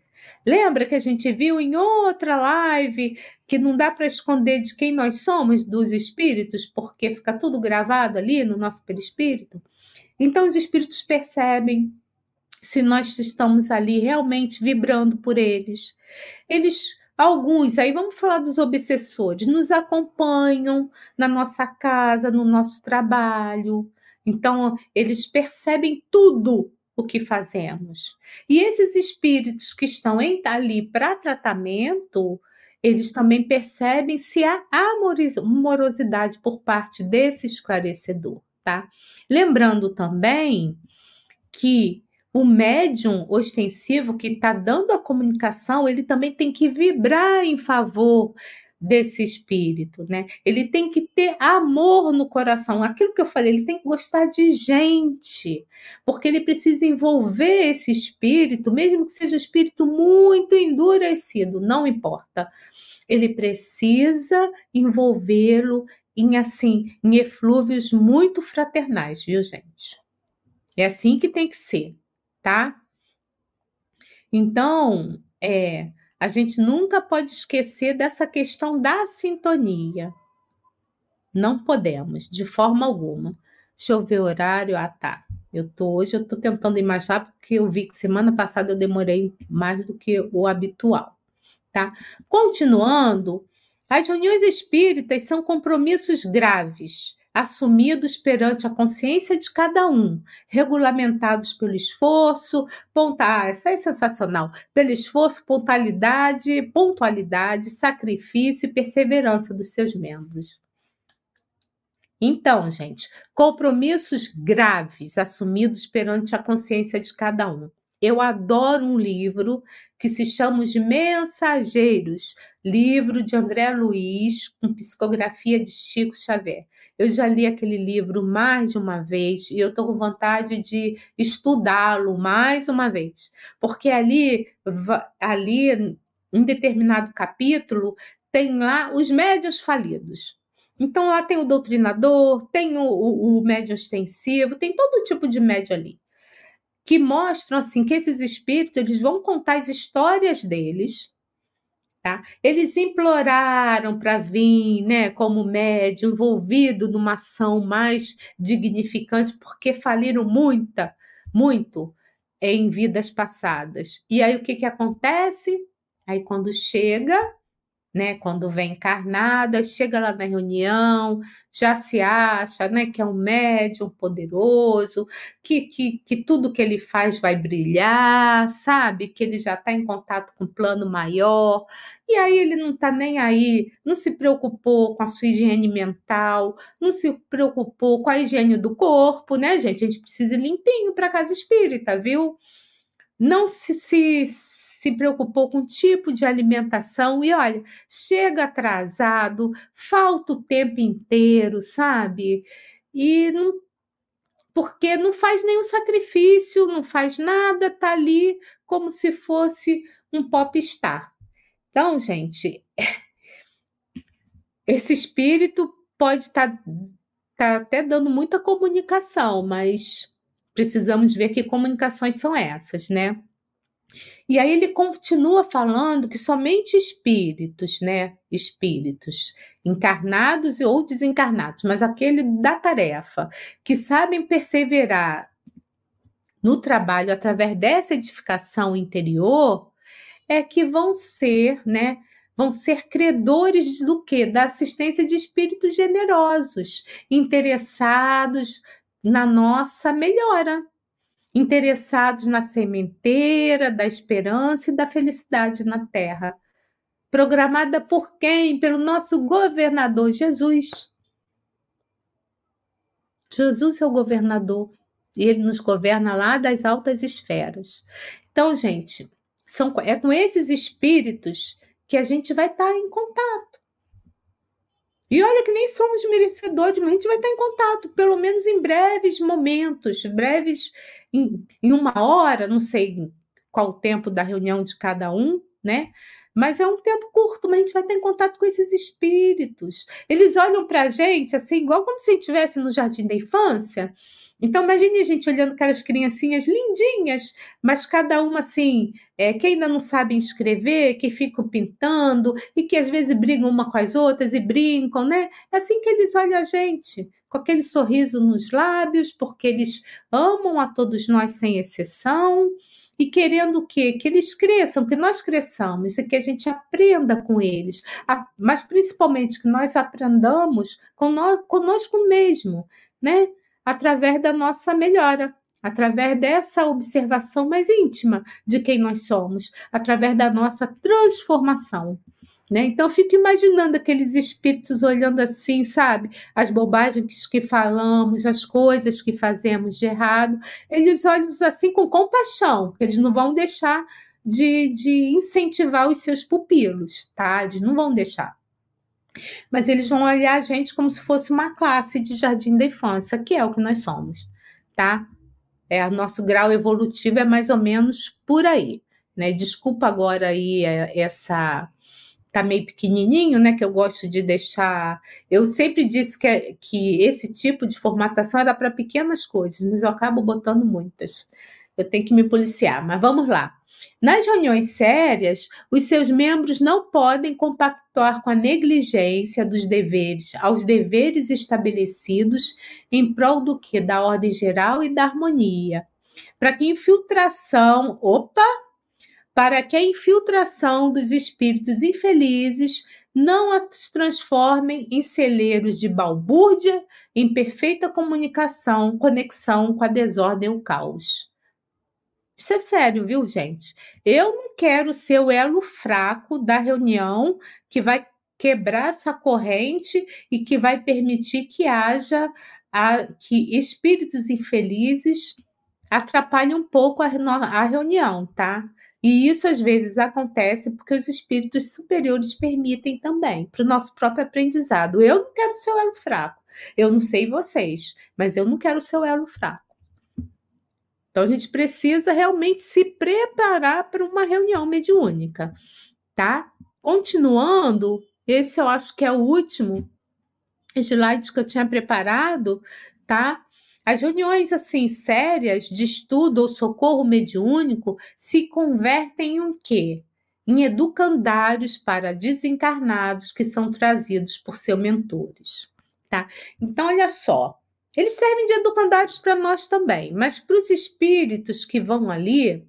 Lembra que a gente viu em outra live que não dá para esconder de quem nós somos, dos espíritos, porque fica tudo gravado ali no nosso perispírito? Então, os espíritos percebem se nós estamos ali realmente vibrando por eles. Eles, alguns, aí vamos falar dos obsessores, nos acompanham na nossa casa, no nosso trabalho. Então, eles percebem tudo o que fazemos. E esses espíritos que estão ali para tratamento, eles também percebem se há amorosidade por parte desse esclarecedor, tá? Lembrando também que o médium ostensivo que está dando a comunicação, ele também tem que vibrar em favor desse espírito, né? Ele tem que ter amor no coração. Aquilo que eu falei, ele tem que gostar de gente, porque ele precisa envolver esse espírito, mesmo que seja um espírito muito endurecido, não importa. Ele precisa envolvê-lo em assim, em eflúvios muito fraternais, viu, gente? É assim que tem que ser, tá? Então, é, a gente nunca pode esquecer dessa questão da sintonia. Não podemos, de forma alguma. Deixa eu ver o horário. Ah, tá. Eu tô hoje, eu tô tentando ir mais rápido, porque eu vi que semana passada eu demorei mais do que o habitual, tá? Continuando, as reuniões espíritas são compromissos graves assumidos perante a consciência de cada um, regulamentados pelo esforço, ponta, ah, essa é sensacional, pelo esforço, pontualidade, pontualidade, sacrifício e perseverança dos seus membros. Então, gente, compromissos graves assumidos perante a consciência de cada um. Eu adoro um livro que se chama Os Mensageiros, livro de André Luiz, com psicografia de Chico Xavier. Eu já li aquele livro mais de uma vez e eu estou com vontade de estudá-lo mais uma vez, porque ali, ali, em determinado capítulo, tem lá os médios falidos. Então lá tem o doutrinador, tem o, o, o extensivo, tem todo tipo de médio ali que mostram assim que esses espíritos eles vão contar as histórias deles Tá? Eles imploraram para vir, né, como médium, envolvido numa ação mais dignificante, porque faliram muita, muito em vidas passadas. E aí o que, que acontece? Aí quando chega, né? Quando vem encarnada, chega lá na reunião, já se acha, né, que é um médium poderoso, que, que, que tudo que ele faz vai brilhar, sabe? Que ele já está em contato com um plano maior. E aí ele não está nem aí, não se preocupou com a sua higiene mental, não se preocupou com a higiene do corpo, né, gente? A gente precisa ir limpinho para casa espírita, viu? Não se, se se preocupou com o tipo de alimentação e olha, chega atrasado, falta o tempo inteiro, sabe? E não porque não faz nenhum sacrifício, não faz nada, tá ali como se fosse um pop-star. Então, gente, esse espírito pode estar tá, tá até dando muita comunicação, mas precisamos ver que comunicações são essas, né? E aí ele continua falando que somente espíritos, né? Espíritos encarnados ou desencarnados, mas aquele da tarefa, que sabem perseverar no trabalho através dessa edificação interior, é que vão ser, né? Vão ser credores do que? Da assistência de espíritos generosos, interessados na nossa melhora, interessados na sementeira da esperança e da felicidade na terra. Programada por quem? Pelo nosso governador Jesus. Jesus é o governador e ele nos governa lá das altas esferas. Então, gente, são, é com esses espíritos que a gente vai estar em contato. E olha que nem somos merecedores, mas a gente vai estar em contato, pelo menos em breves momentos, breves em, em uma hora, não sei qual o tempo da reunião de cada um, né? Mas é um tempo curto, mas a gente vai ter contato com esses espíritos. Eles olham para a gente assim, igual como se a gente estivesse no jardim da infância. Então, imagine a gente olhando aquelas criancinhas lindinhas, mas cada uma assim, é, que ainda não sabem escrever, que ficam pintando e que às vezes brigam uma com as outras e brincam, né? É assim que eles olham a gente, com aquele sorriso nos lábios, porque eles amam a todos nós sem exceção e querendo o quê? Que eles cresçam, que nós cresçamos e que a gente aprenda com eles, mas principalmente que nós aprendamos conosco mesmo, né? Através da nossa melhora, através dessa observação mais íntima de quem nós somos, através da nossa transformação. Né? Então, eu fico imaginando aqueles espíritos olhando assim, sabe? As bobagens que falamos, as coisas que fazemos de errado. Eles olham assim com compaixão, eles não vão deixar de, de incentivar os seus pupilos, tá? Eles não vão deixar. Mas eles vão olhar a gente como se fosse uma classe de jardim da infância, que é o que nós somos, tá? É, nosso grau evolutivo é mais ou menos por aí, né? Desculpa agora aí é, essa tá meio pequenininho, né? Que eu gosto de deixar. Eu sempre disse que, é, que esse tipo de formatação era para pequenas coisas, mas eu acabo botando muitas. Eu tenho que me policiar, mas vamos lá. Nas reuniões sérias, os seus membros não podem compactuar com a negligência dos deveres aos deveres estabelecidos em prol do que? Da ordem geral e da harmonia. Para que infiltração, opa, para que a infiltração dos espíritos infelizes não as transformem em celeiros de balbúrdia, em perfeita comunicação, conexão com a desordem e o caos. Isso é sério, viu, gente? Eu não quero ser o elo fraco da reunião que vai quebrar essa corrente e que vai permitir que haja a, que espíritos infelizes atrapalhem um pouco a, a reunião, tá? E isso às vezes acontece porque os espíritos superiores permitem também, para o nosso próprio aprendizado. Eu não quero ser o elo fraco. Eu não sei vocês, mas eu não quero ser o elo fraco. Então a gente precisa realmente se preparar para uma reunião mediúnica, tá? Continuando, esse eu acho que é o último slide que eu tinha preparado, tá? As reuniões assim sérias de estudo ou socorro mediúnico se convertem em quê? Em educandários para desencarnados que são trazidos por seus mentores, tá? Então olha só, eles servem de educandários para nós também, mas para os espíritos que vão ali,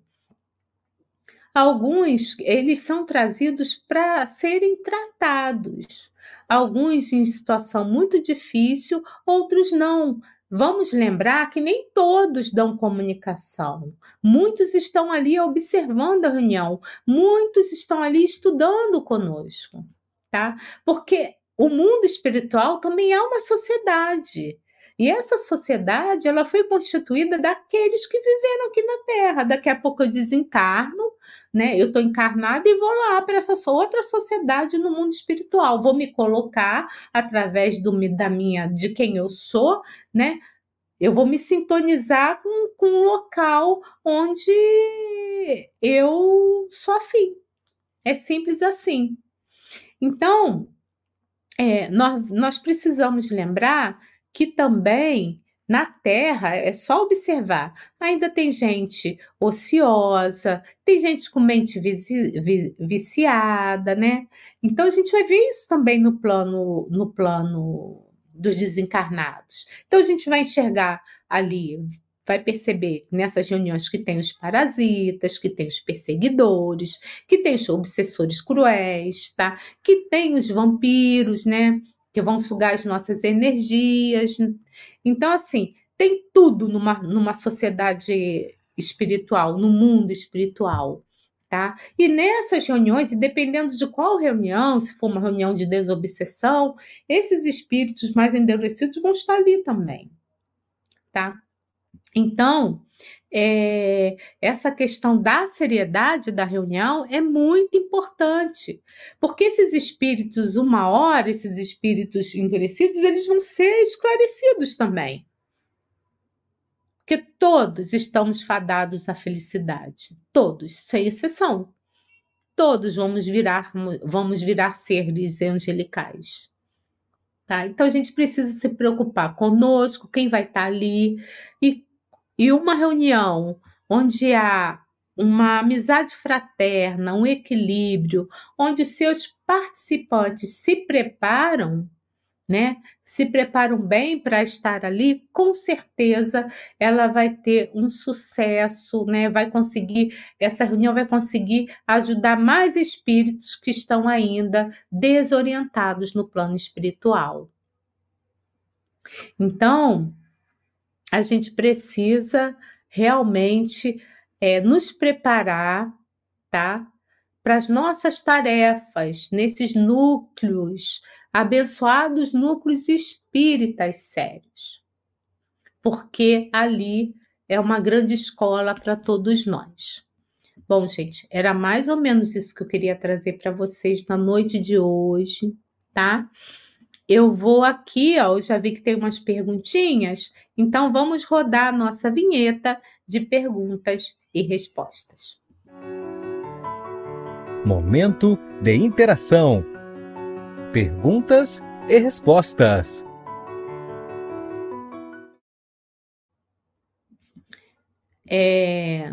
alguns eles são trazidos para serem tratados. Alguns em situação muito difícil, outros não, Vamos lembrar que nem todos dão comunicação. Muitos estão ali observando a reunião, muitos estão ali estudando conosco, tá? Porque o mundo espiritual também é uma sociedade. E essa sociedade, ela foi constituída daqueles que viveram aqui na Terra. Daqui a pouco eu desencarno, né? Eu estou encarnada e vou lá para essa outra sociedade no mundo espiritual. Vou me colocar através do, da minha, de quem eu sou, né? Eu vou me sintonizar com, com um local onde eu sou afim. É simples assim. Então, é, nós, nós precisamos lembrar que também na Terra é só observar. Ainda tem gente ociosa, tem gente com mente vici, viciada, né? Então a gente vai ver isso também no plano no plano dos desencarnados. Então a gente vai enxergar ali, vai perceber nessas reuniões que tem os parasitas, que tem os perseguidores, que tem os obsessores cruéis, tá? Que tem os vampiros, né? Que vão sugar as nossas energias. Então, assim, tem tudo numa, numa sociedade espiritual, no mundo espiritual. Tá? E nessas reuniões, e dependendo de qual reunião, se for uma reunião de desobsessão, esses espíritos mais endurecidos vão estar ali também, tá? Então, é, essa questão da seriedade da reunião é muito importante, porque esses espíritos, uma hora, esses espíritos endurecidos, eles vão ser esclarecidos também. Porque todos estamos fadados à felicidade, todos, sem exceção. todos vamos virar, vamos virar seres angelicais. Tá? Então a gente precisa se preocupar conosco, quem vai estar ali. E, e uma reunião onde há uma amizade fraterna, um equilíbrio, onde seus participantes se preparam, né? Se preparam bem para estar ali, com certeza ela vai ter um sucesso, né? Vai conseguir, essa reunião vai conseguir ajudar mais espíritos que estão ainda desorientados no plano espiritual. Então, a gente precisa realmente é, nos preparar, tá? Para as nossas tarefas nesses núcleos, abençoados núcleos espíritas sérios. Porque ali é uma grande escola para todos nós. Bom, gente, era mais ou menos isso que eu queria trazer para vocês na noite de hoje, tá? Eu vou aqui, ó, eu já vi que tem umas perguntinhas, então vamos rodar a nossa vinheta de perguntas e respostas. Momento de interação. Perguntas e respostas. É...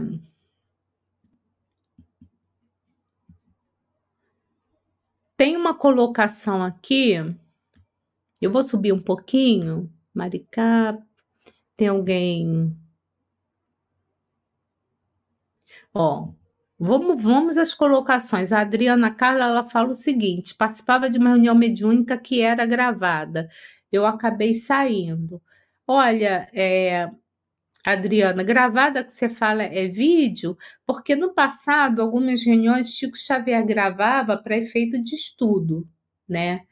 Tem uma colocação aqui. Eu vou subir um pouquinho. Maricá, tem alguém Ó, vamos, vamos às colocações. A Adriana Carla ela fala o seguinte: participava de uma reunião mediúnica que era gravada. Eu acabei saindo. Olha, é, Adriana, gravada que você fala é vídeo, porque no passado, algumas reuniões, Chico Xavier gravava para efeito de estudo, né?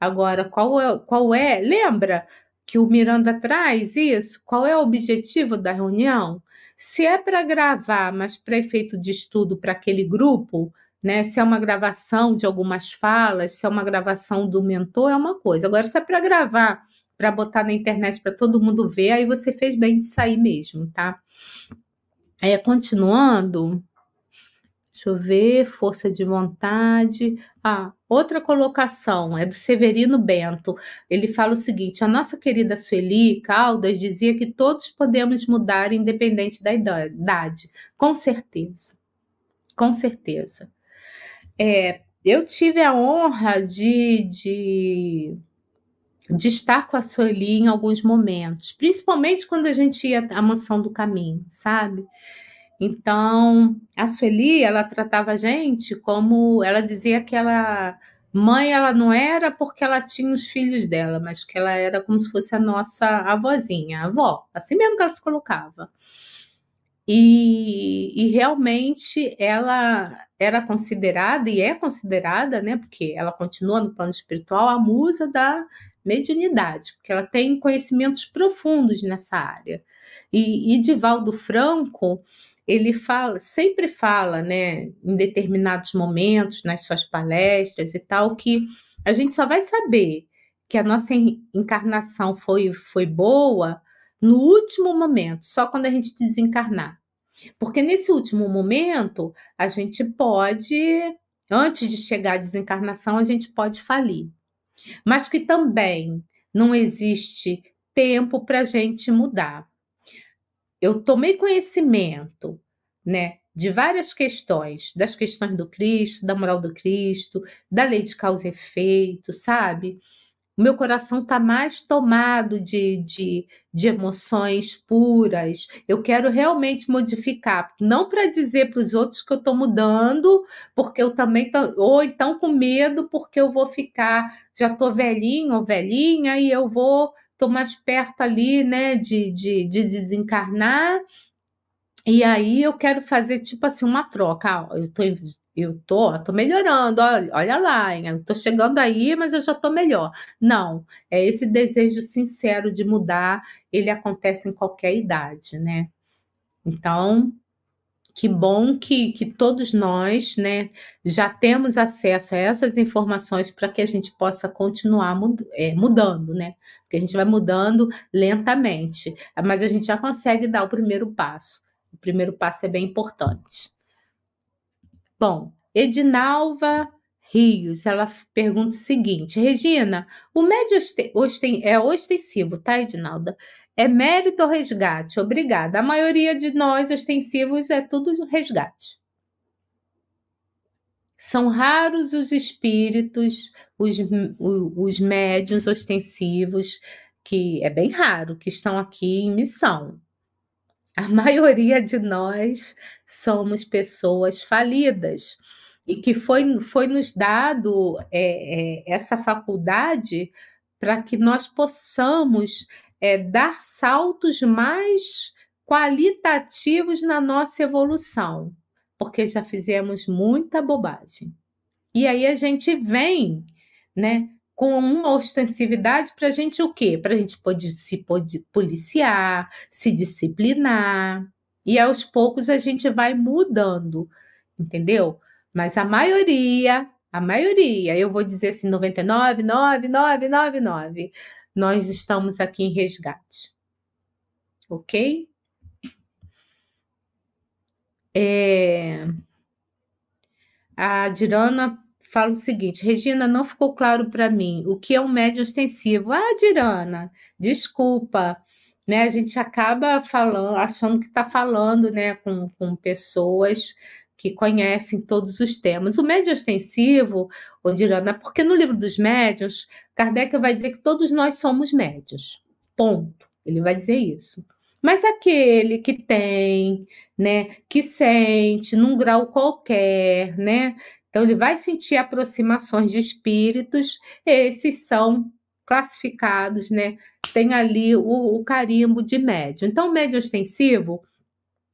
Agora, qual é, qual é? Lembra que o Miranda traz isso? Qual é o objetivo da reunião? Se é para gravar, mas para efeito de estudo para aquele grupo, né? Se é uma gravação de algumas falas, se é uma gravação do mentor, é uma coisa. Agora, se é para gravar, para botar na internet para todo mundo ver, aí você fez bem de sair mesmo, tá? É, continuando, Deixa eu ver, força de vontade. Ah, outra colocação é do Severino Bento. Ele fala o seguinte: a nossa querida Sueli Caldas dizia que todos podemos mudar independente da idade. Com certeza. Com certeza. É, eu tive a honra de, de, de estar com a Sueli em alguns momentos, principalmente quando a gente ia à mansão do caminho, sabe? Então, a Sueli, ela tratava a gente como ela dizia que ela mãe ela não era porque ela tinha os filhos dela, mas que ela era como se fosse a nossa avózinha, a avó, assim mesmo que ela se colocava. E, e realmente ela era considerada e é considerada, né, porque ela continua no plano espiritual, a musa da mediunidade, porque ela tem conhecimentos profundos nessa área. E, e Divaldo Franco, ele fala, sempre fala, né, em determinados momentos, nas suas palestras e tal, que a gente só vai saber que a nossa encarnação foi, foi boa no último momento, só quando a gente desencarnar. Porque nesse último momento, a gente pode, antes de chegar à desencarnação, a gente pode falir. Mas que também não existe tempo para a gente mudar eu tomei conhecimento, né, de várias questões, das questões do Cristo, da moral do Cristo, da lei de causa e efeito, sabe? O meu coração está mais tomado de, de, de emoções puras. Eu quero realmente modificar, não para dizer para os outros que eu estou mudando, porque eu também ou então com medo, porque eu vou ficar, já estou velhinho ou velhinha e eu vou estou mais perto ali, né, de, de, de desencarnar, e aí eu quero fazer tipo assim uma troca. eu tô, eu tô, tô melhorando, olha, olha lá, eu tô chegando aí, mas eu já tô melhor. Não, é esse desejo sincero de mudar, ele acontece em qualquer idade, né? Então, que bom que, que todos nós né, já temos acesso a essas informações para que a gente possa continuar mud é, mudando, né? Porque a gente vai mudando lentamente, mas a gente já consegue dar o primeiro passo. O primeiro passo é bem importante. Bom, Edinalva Rios, ela pergunta o seguinte: Regina, o médio é ostensivo, tá, Edinalda? É mérito ou resgate? Obrigada. A maioria de nós ostensivos é tudo resgate. São raros os espíritos, os, os médiuns ostensivos, que é bem raro, que estão aqui em missão. A maioria de nós somos pessoas falidas e que foi, foi nos dado é, é, essa faculdade para que nós possamos é, dar saltos mais qualitativos na nossa evolução, porque já fizemos muita bobagem. E aí a gente vem, né, com uma ostensividade para a gente o quê? Para a gente poder se policiar, se disciplinar. E aos poucos a gente vai mudando, entendeu? Mas a maioria, a maioria, eu vou dizer assim, 99,9999, nós estamos aqui em resgate. Ok? É... A Dirana fala o seguinte: Regina, não ficou claro para mim o que é um médio ostensivo. Ah, Dirana, desculpa. Né, a gente acaba falando, achando que está falando né, com, com pessoas que conhecem todos os temas. O médio ostensivo, Odirana, porque no livro dos médios, Kardec vai dizer que todos nós somos médios. Ponto. Ele vai dizer isso. Mas aquele que tem, né, que sente num grau qualquer, né? Então ele vai sentir aproximações de espíritos, esses são classificados, né? Tem ali o, o carimbo de médio. Então, o médio ostensivo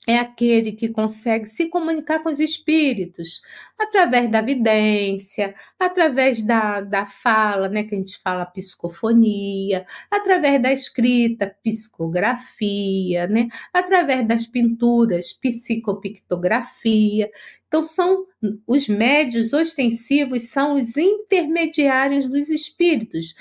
é aquele que consegue se comunicar com os espíritos através da vidência, através da, da fala, né, que a gente fala psicofonia, através da escrita, psicografia, né, através das pinturas, psicopictografia. Então, são os médios ostensivos, são os intermediários dos espíritos.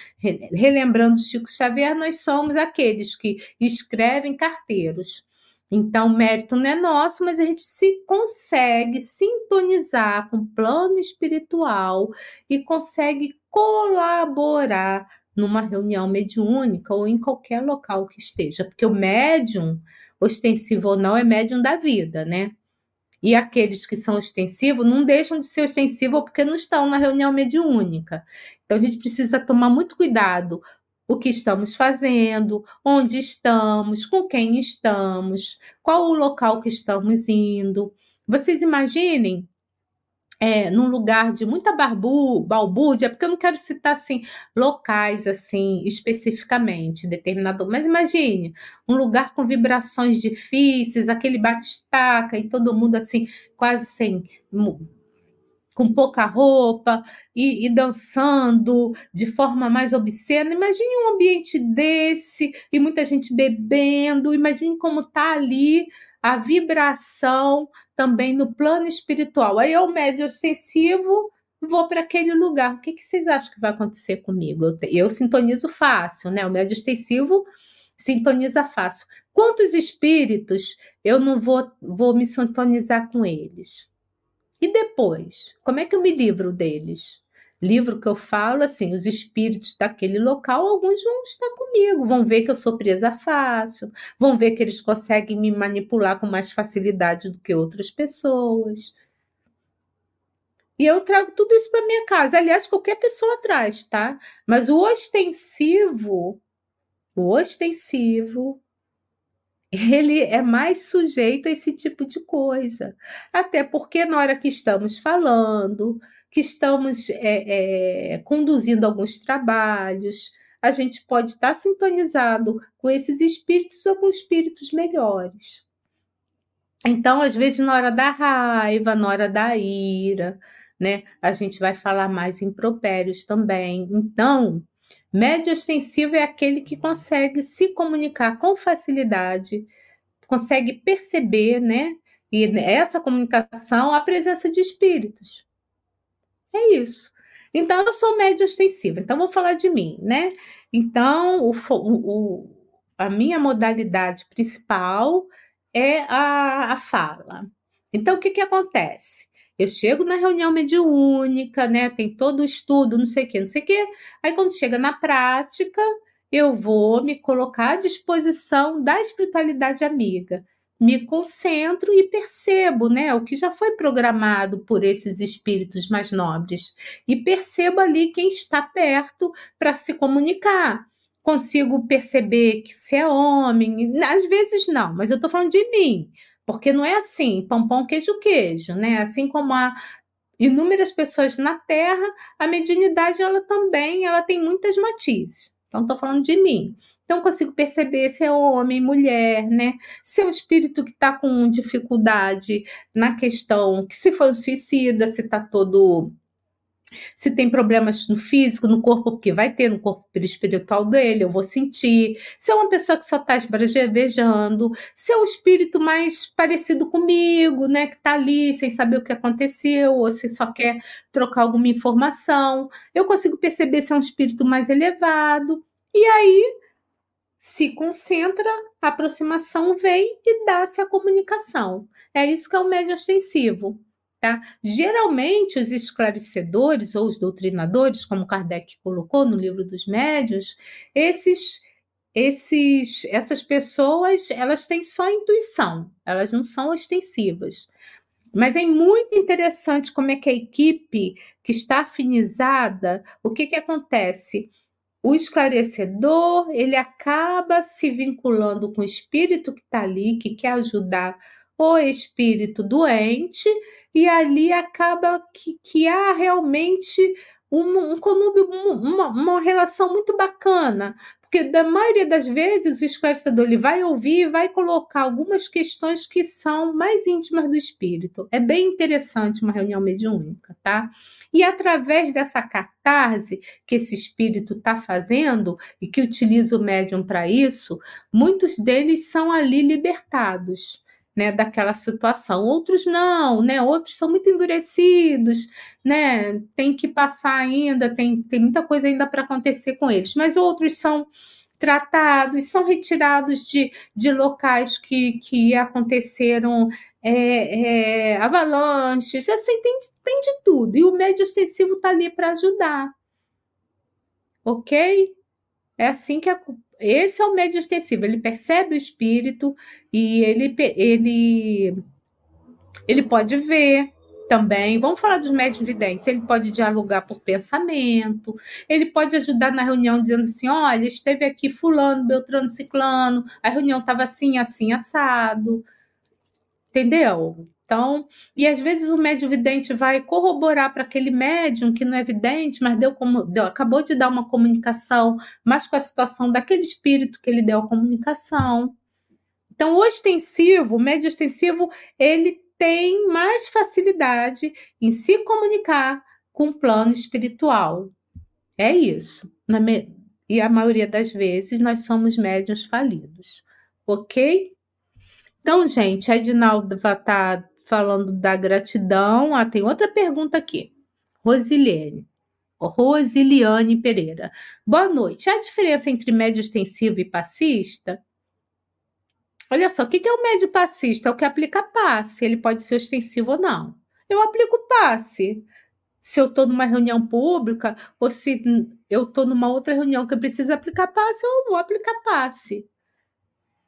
Relembrando Chico Xavier, nós somos aqueles que escrevem carteiros então, o mérito não é nosso, mas a gente se consegue sintonizar com o plano espiritual e consegue colaborar numa reunião mediúnica ou em qualquer local que esteja, porque o médium, ostensivo ou não, é médium da vida, né? E aqueles que são ostensivos não deixam de ser ostensivos porque não estão na reunião mediúnica. Então a gente precisa tomar muito cuidado o que estamos fazendo, onde estamos, com quem estamos, qual o local que estamos indo. Vocês imaginem é, num lugar de muita barbu, balbúrdia, porque eu não quero citar assim locais assim especificamente determinado, mas imagine um lugar com vibrações difíceis, aquele batistaca e todo mundo assim quase sem com pouca roupa e, e, dançando de forma mais obscena. Imagine um ambiente desse e muita gente bebendo. Imagine como tá ali a vibração também no plano espiritual. Aí eu, médio ostensivo, vou para aquele lugar. O que, que, vocês acham que vai acontecer comigo? Eu, eu sintonizo fácil, né? O médio ostensivo sintoniza fácil. Quantos espíritos eu não vou, vou me sintonizar com eles? E depois, como é que eu me livro deles? Livro que eu falo assim, os espíritos daquele local, alguns vão estar comigo, vão ver que eu sou presa fácil, vão ver que eles conseguem me manipular com mais facilidade do que outras pessoas. E eu trago tudo isso para minha casa. Aliás, qualquer pessoa traz, tá? Mas o ostensivo, o ostensivo, ele é mais sujeito a esse tipo de coisa. Até porque na hora que estamos falando, que estamos é, é, conduzindo alguns trabalhos, a gente pode estar sintonizado com esses espíritos ou com espíritos melhores. Então, às vezes, na hora da raiva, na hora da ira, né, a gente vai falar mais impropérios também. Então, Médio ostensivo é aquele que consegue se comunicar com facilidade, consegue perceber, né? E essa comunicação, a presença de espíritos. É isso. Então, eu sou médio ostensiva. Então, vou falar de mim, né? Então, o, o, a minha modalidade principal é a, a fala. Então, o que, que acontece? Eu chego na reunião mediúnica, né? Tem todo o estudo, não sei o quê, não sei o quê. Aí quando chega na prática, eu vou me colocar à disposição da espiritualidade amiga. Me concentro e percebo, né, o que já foi programado por esses espíritos mais nobres e percebo ali quem está perto para se comunicar consigo perceber que se é homem, às vezes não, mas eu estou falando de mim, porque não é assim, pão, pão, queijo, queijo, né? Assim como há inúmeras pessoas na Terra, a mediunidade, ela também, ela tem muitas matizes. Então, estou falando de mim. Então, consigo perceber se é homem, mulher, né? Se é um espírito que está com dificuldade na questão, que se for um suicida, se está todo se tem problemas no físico, no corpo, porque vai ter no corpo espiritual dele, eu vou sentir. Se é uma pessoa que só está esbravejando, se é um espírito mais parecido comigo, né, que está ali sem saber o que aconteceu, ou se só quer trocar alguma informação, eu consigo perceber se é um espírito mais elevado. E aí se concentra, a aproximação vem e dá-se a comunicação. É isso que é o médio ostensivo. Tá? Geralmente, os esclarecedores ou os doutrinadores, como Kardec colocou no livro dos médios, esses, esses, essas pessoas elas têm só intuição, elas não são ostensivas. Mas é muito interessante como é que a equipe que está afinizada, o que, que acontece? O esclarecedor ele acaba se vinculando com o espírito que está ali, que quer ajudar o espírito doente, e ali acaba que, que há realmente um, um conúbio, uma, uma relação muito bacana, porque da maioria das vezes o esclarecedor ele vai ouvir e vai colocar algumas questões que são mais íntimas do espírito. É bem interessante uma reunião mediúnica, tá? E através dessa catarse que esse espírito está fazendo e que utiliza o médium para isso, muitos deles são ali libertados né, daquela situação. Outros não, né? Outros são muito endurecidos, né? Tem que passar ainda, tem, tem muita coisa ainda para acontecer com eles. Mas outros são tratados, são retirados de, de locais que, que aconteceram é, é, avalanches, assim, tem, tem de tudo. E o médio ostensivo está ali para ajudar. Ok? É assim que a, esse é o médio extensivo, ele percebe o espírito e ele, ele, ele pode ver também. Vamos falar dos médios videntes. Ele pode dialogar por pensamento, ele pode ajudar na reunião dizendo assim: olha, esteve aqui fulano, Beltrano, Ciclano, a reunião estava assim, assim, assado. Entendeu? Então, e às vezes o médium vidente vai corroborar para aquele médium que não é vidente, mas deu como deu, acabou de dar uma comunicação, mas com a situação daquele espírito que ele deu a comunicação. Então, o ostensivo, o médium ostensivo, ele tem mais facilidade em se comunicar com o plano espiritual. É isso. E a maioria das vezes nós somos médiums falidos. Ok? Então, gente, a Edinaldo vai estar tá falando da gratidão. Ah, tem outra pergunta aqui. Rosiliane. Rosiliane Pereira. Boa noite. Há diferença entre médio extensivo e passista? Olha só, o que é o médio passista? É o que aplica passe. Ele pode ser extensivo ou não. Eu aplico passe. Se eu estou numa reunião pública ou se eu estou numa outra reunião que eu preciso aplicar passe, eu vou aplicar passe.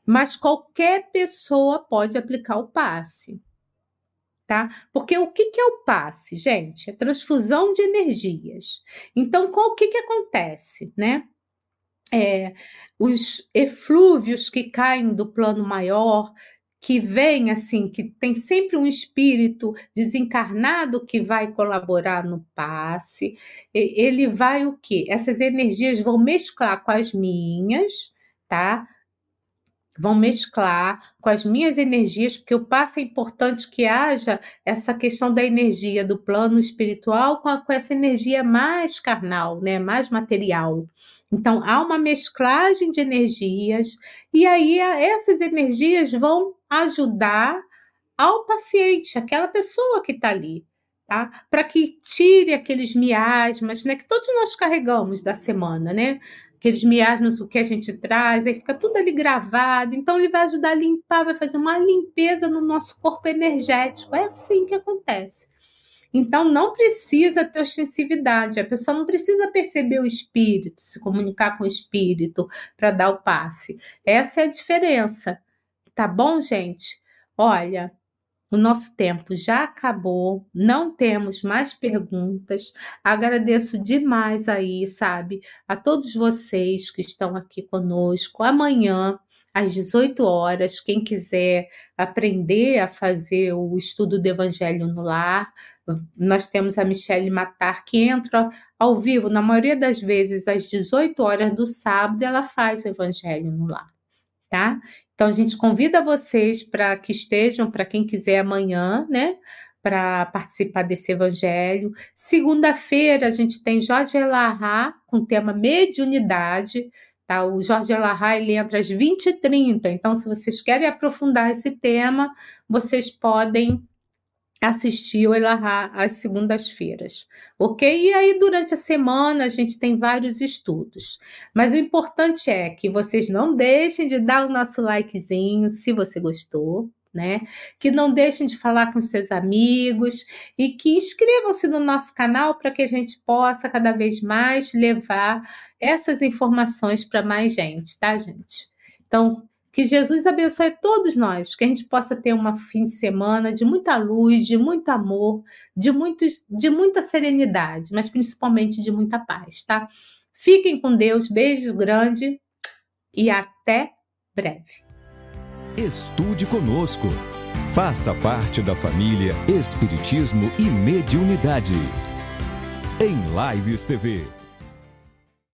Mas qualquer pessoa pode aplicar o passe tá? Porque o que, que é o passe, gente? É transfusão de energias. Então, qual, o que, que acontece, né? É, os eflúvios que caem do plano maior, que vem assim, que tem sempre um espírito desencarnado que vai colaborar no passe, ele vai o quê? Essas energias vão mesclar com as minhas, tá? Vão mesclar com as minhas energias, porque o passo é importante que haja essa questão da energia do plano espiritual com, a, com essa energia mais carnal, né, mais material. Então há uma mesclagem de energias e aí essas energias vão ajudar ao paciente, aquela pessoa que está ali, tá? Para que tire aqueles miasmas, né, que todos nós carregamos da semana, né? Aqueles miasmas, o que a gente traz, aí fica tudo ali gravado. Então, ele vai ajudar a limpar, vai fazer uma limpeza no nosso corpo energético. É assim que acontece. Então não precisa ter ostensividade, a pessoa não precisa perceber o espírito, se comunicar com o espírito para dar o passe. Essa é a diferença. Tá bom, gente? Olha, o nosso tempo já acabou, não temos mais perguntas. Agradeço demais aí, sabe, a todos vocês que estão aqui conosco. Amanhã, às 18 horas, quem quiser aprender a fazer o estudo do Evangelho no lar, nós temos a Michelle Matar, que entra ao vivo, na maioria das vezes, às 18 horas do sábado, ela faz o Evangelho no lar, tá? Então, a gente convida vocês para que estejam, para quem quiser amanhã, né? Para participar desse evangelho. Segunda-feira, a gente tem Jorge Elahá com o tema mediunidade. Tá? O Jorge Elahá ele entra às 20h30. Então, se vocês querem aprofundar esse tema, vocês podem assistir o Elahá às segundas-feiras, ok? E aí, durante a semana, a gente tem vários estudos. Mas o importante é que vocês não deixem de dar o nosso likezinho, se você gostou, né? Que não deixem de falar com seus amigos e que inscrevam-se no nosso canal para que a gente possa cada vez mais levar essas informações para mais gente, tá, gente? Então, que Jesus abençoe todos nós, que a gente possa ter um fim de semana de muita luz, de muito amor, de, muitos, de muita serenidade, mas principalmente de muita paz, tá? Fiquem com Deus, beijo grande e até breve. Estude conosco. Faça parte da família Espiritismo e Mediunidade. Em Lives TV.